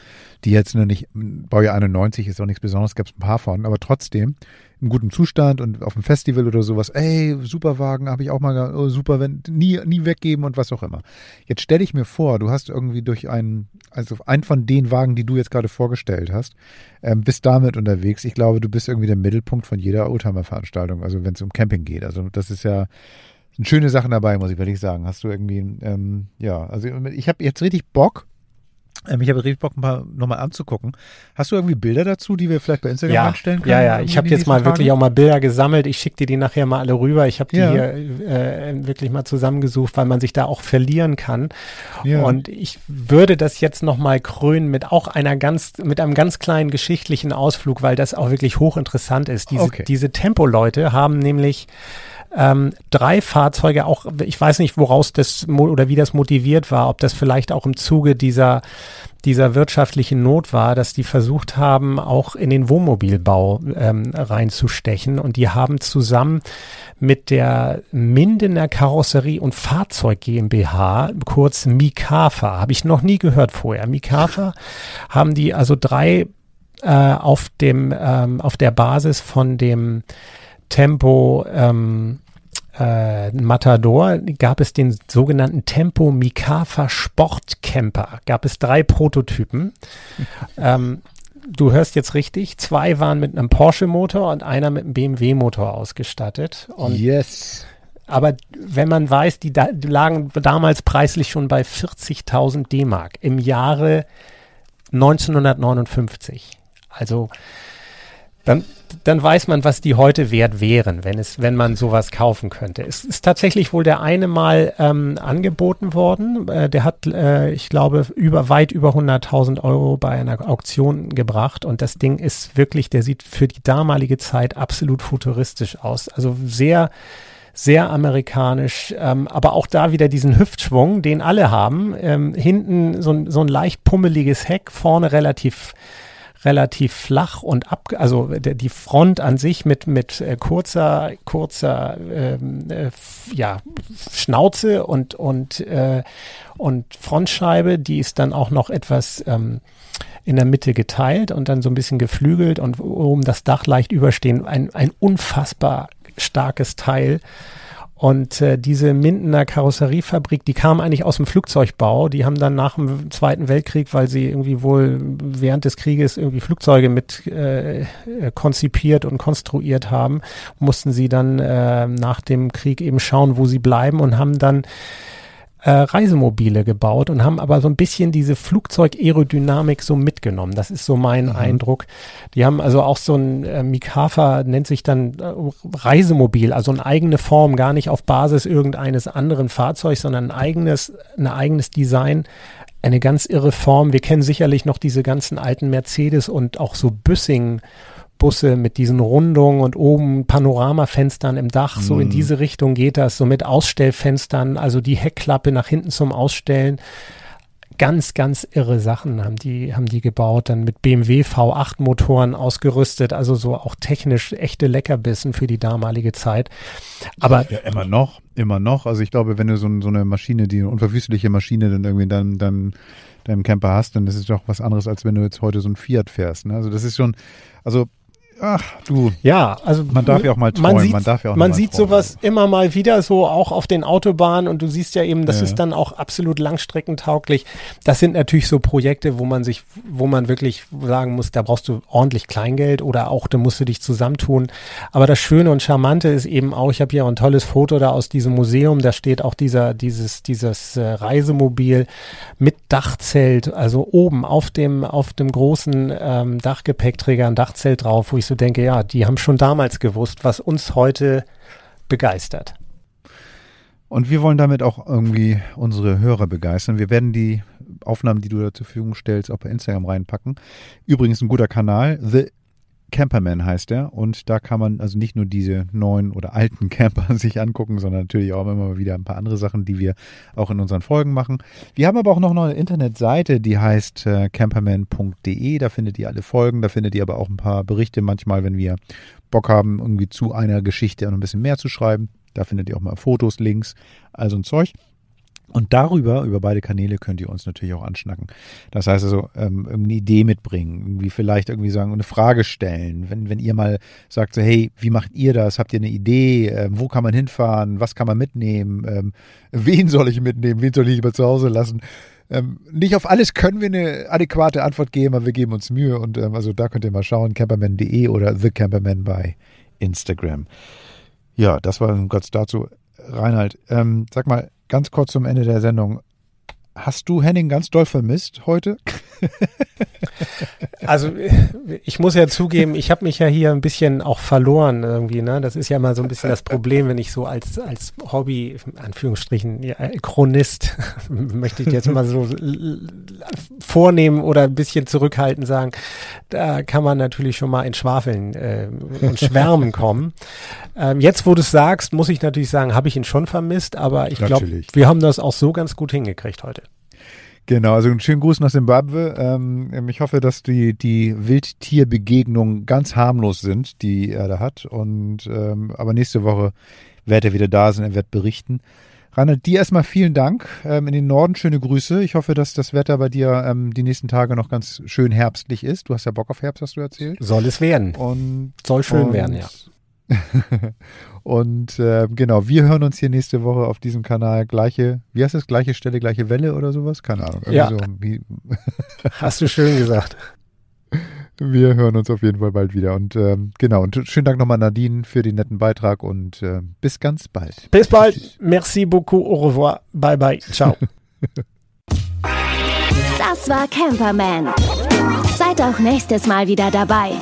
[SPEAKER 2] die jetzt nur nicht, Baujahr 91 ist auch nichts Besonderes, gab es ein paar von, aber trotzdem in gutem Zustand und auf dem Festival oder sowas, ey, Superwagen habe ich auch mal, oh, super, wenn, nie, nie weggeben und was auch immer. Jetzt stelle ich mir vor, du hast irgendwie durch einen, also einen von den Wagen, die du jetzt gerade vorgestellt hast, ähm, bist damit unterwegs. Ich glaube, du bist irgendwie der Mittelpunkt von jeder Oldtimer-Veranstaltung, also wenn es um Camping geht. Also das ist ja, sind schöne Sachen dabei, muss ich wirklich sagen. Hast du irgendwie, ähm, ja, also ich habe jetzt richtig Bock, ich habe richtig Bock, ein paar nochmal anzugucken. Hast du irgendwie Bilder dazu, die wir vielleicht bei Instagram
[SPEAKER 3] ja,
[SPEAKER 2] einstellen können?
[SPEAKER 3] Ja, ja, ich habe jetzt mal Tage? wirklich auch mal Bilder gesammelt. Ich schicke dir die nachher mal alle rüber. Ich habe die ja. hier äh, wirklich mal zusammengesucht, weil man sich da auch verlieren kann. Ja. Und ich würde das jetzt nochmal krönen mit auch einer ganz, mit einem ganz kleinen geschichtlichen Ausflug, weil das auch wirklich hochinteressant ist. Diese, okay. diese Tempo-Leute haben nämlich ähm, drei Fahrzeuge, auch ich weiß nicht, woraus das oder wie das motiviert war, ob das vielleicht auch im Zuge dieser dieser wirtschaftlichen Not war, dass die versucht haben, auch in den Wohnmobilbau ähm, reinzustechen. Und die haben zusammen mit der Mindener Karosserie und Fahrzeug GmbH, kurz Mikafa, habe ich noch nie gehört vorher. Mikafa haben die also drei äh, auf dem ähm, auf der Basis von dem Tempo ähm, äh, Matador gab es den sogenannten Tempo Mikafa Sportcamper. Gab es drei Prototypen. ähm, du hörst jetzt richtig, zwei waren mit einem Porsche-Motor und einer mit einem BMW-Motor ausgestattet. Und
[SPEAKER 2] yes.
[SPEAKER 3] Aber wenn man weiß, die, da, die lagen damals preislich schon bei 40.000 D-Mark im Jahre 1959. Also dann, dann weiß man, was die heute wert wären, wenn es, wenn man sowas kaufen könnte. Es ist tatsächlich wohl der eine mal ähm, angeboten worden. Äh, der hat, äh, ich glaube, über weit über 100.000 Euro bei einer Auktion gebracht und das Ding ist wirklich, der sieht für die damalige Zeit absolut futuristisch aus. Also sehr sehr amerikanisch, ähm, aber auch da wieder diesen Hüftschwung, den alle haben. Ähm, hinten so ein, so ein leicht pummeliges Heck, vorne relativ relativ flach und ab, also die Front an sich mit, mit äh, kurzer, kurzer ähm, äh, ja, Schnauze und, und, äh, und Frontscheibe, die ist dann auch noch etwas ähm, in der Mitte geteilt und dann so ein bisschen geflügelt und oben das Dach leicht überstehen. Ein, ein unfassbar starkes Teil. Und äh, diese Mindener Karosseriefabrik, die kam eigentlich aus dem Flugzeugbau. Die haben dann nach dem Zweiten Weltkrieg, weil sie irgendwie wohl während des Krieges irgendwie Flugzeuge mit äh, konzipiert und konstruiert haben, mussten sie dann äh, nach dem Krieg eben schauen, wo sie bleiben und haben dann äh, Reisemobile gebaut und haben aber so ein bisschen diese Flugzeug-Aerodynamik so mitgenommen. Das ist so mein mhm. Eindruck. Die haben also auch so ein äh, Mikafa nennt sich dann äh, Reisemobil, also eine eigene Form, gar nicht auf Basis irgendeines anderen Fahrzeugs, sondern ein eigenes, ein eigenes Design eine ganz irre Form. Wir kennen sicherlich noch diese ganzen alten Mercedes und auch so Büssing Busse mit diesen Rundungen und oben Panoramafenstern im Dach. So in mhm. diese Richtung geht das, so mit Ausstellfenstern, also die Heckklappe nach hinten zum Ausstellen. ganz, ganz irre Sachen haben die, haben die gebaut, dann mit BMW V8 Motoren ausgerüstet, also so auch technisch echte Leckerbissen für die damalige Zeit. Aber
[SPEAKER 2] ja, immer noch, immer noch. Also ich glaube, wenn du so, so eine Maschine, die eine unverwüstliche Maschine dann irgendwie dann, dann deinem Camper hast, dann ist es doch was anderes, als wenn du jetzt heute so ein Fiat fährst. Ne? Also das ist schon, also Ach, du.
[SPEAKER 3] Ja, also
[SPEAKER 2] man darf ja auch mal träumen.
[SPEAKER 3] Man sieht,
[SPEAKER 2] man darf ja auch
[SPEAKER 3] man sieht sowas immer mal wieder so auch auf den Autobahnen und du siehst ja eben, das ja. ist dann auch absolut langstreckentauglich. Das sind natürlich so Projekte, wo man sich, wo man wirklich sagen muss, da brauchst du ordentlich Kleingeld oder auch da musst du dich zusammentun. Aber das Schöne und Charmante ist eben auch, ich habe hier auch ein tolles Foto da aus diesem Museum, da steht auch dieser, dieses, dieses äh, Reisemobil mit Dachzelt, also oben auf dem, auf dem großen ähm, Dachgepäckträger ein Dachzelt drauf, wo ich so denke, ja, die haben schon damals gewusst, was uns heute begeistert.
[SPEAKER 2] Und wir wollen damit auch irgendwie unsere Hörer begeistern. Wir werden die Aufnahmen, die du da zur Verfügung stellst, auch bei Instagram reinpacken. Übrigens ein guter Kanal, The Camperman heißt er. Und da kann man also nicht nur diese neuen oder alten Camper sich angucken, sondern natürlich auch immer wieder ein paar andere Sachen, die wir auch in unseren Folgen machen. Wir haben aber auch noch eine Internetseite, die heißt äh, camperman.de. Da findet ihr alle Folgen, da findet ihr aber auch ein paar Berichte manchmal, wenn wir Bock haben, irgendwie zu einer Geschichte noch ein bisschen mehr zu schreiben. Da findet ihr auch mal Fotos, Links, also ein Zeug. Und darüber, über beide Kanäle, könnt ihr uns natürlich auch anschnacken. Das heißt also, ähm, eine Idee mitbringen, irgendwie vielleicht irgendwie sagen, eine Frage stellen. Wenn, wenn ihr mal sagt, so, hey, wie macht ihr das? Habt ihr eine Idee? Ähm, wo kann man hinfahren? Was kann man mitnehmen? Ähm, wen soll ich mitnehmen? Wen soll ich lieber zu Hause lassen? Ähm, nicht auf alles können wir eine adäquate Antwort geben, aber wir geben uns Mühe. Und ähm, also da könnt ihr mal schauen, camperman.de oder The Camperman bei Instagram. Ja, das war ganz dazu. Reinhard, ähm, sag mal, ganz kurz zum Ende der Sendung. Hast du Henning ganz doll vermisst heute?
[SPEAKER 3] Also ich muss ja zugeben, ich habe mich ja hier ein bisschen auch verloren irgendwie. Ne? Das ist ja immer so ein bisschen das Problem, wenn ich so als als Hobby, Anführungsstrichen, ja, Chronist, möchte ich jetzt mal so vornehmen oder ein bisschen zurückhaltend sagen, da kann man natürlich schon mal in Schwafeln äh, und Schwärmen kommen. Ähm, jetzt, wo du es sagst, muss ich natürlich sagen, habe ich ihn schon vermisst, aber ich glaube, wir haben das auch so ganz gut hingekriegt heute.
[SPEAKER 2] Genau, also einen schönen Gruß nach Simbabwe. Ähm, ich hoffe, dass die, die Wildtierbegegnungen ganz harmlos sind, die er da hat. Und ähm, aber nächste Woche wird er wieder da sein, er wird berichten. Reinhard, dir erstmal vielen Dank. Ähm, in den Norden schöne Grüße. Ich hoffe, dass das Wetter bei dir ähm, die nächsten Tage noch ganz schön herbstlich ist. Du hast ja Bock auf Herbst, hast du erzählt.
[SPEAKER 3] Soll es werden.
[SPEAKER 2] Und
[SPEAKER 3] soll schön und, werden, ja.
[SPEAKER 2] und äh, genau, wir hören uns hier nächste Woche auf diesem Kanal. Gleiche, wie heißt das? Gleiche Stelle, gleiche Welle oder sowas? Keine Ahnung.
[SPEAKER 3] Ja. So, Hast du schön gesagt.
[SPEAKER 2] Wir hören uns auf jeden Fall bald wieder. Und ähm, genau, und schönen Dank nochmal Nadine für den netten Beitrag und äh, bis ganz bald.
[SPEAKER 3] Bis bald. Merci beaucoup. Au revoir. Bye bye. Ciao.
[SPEAKER 1] Das war Camperman. Seid auch nächstes Mal wieder dabei.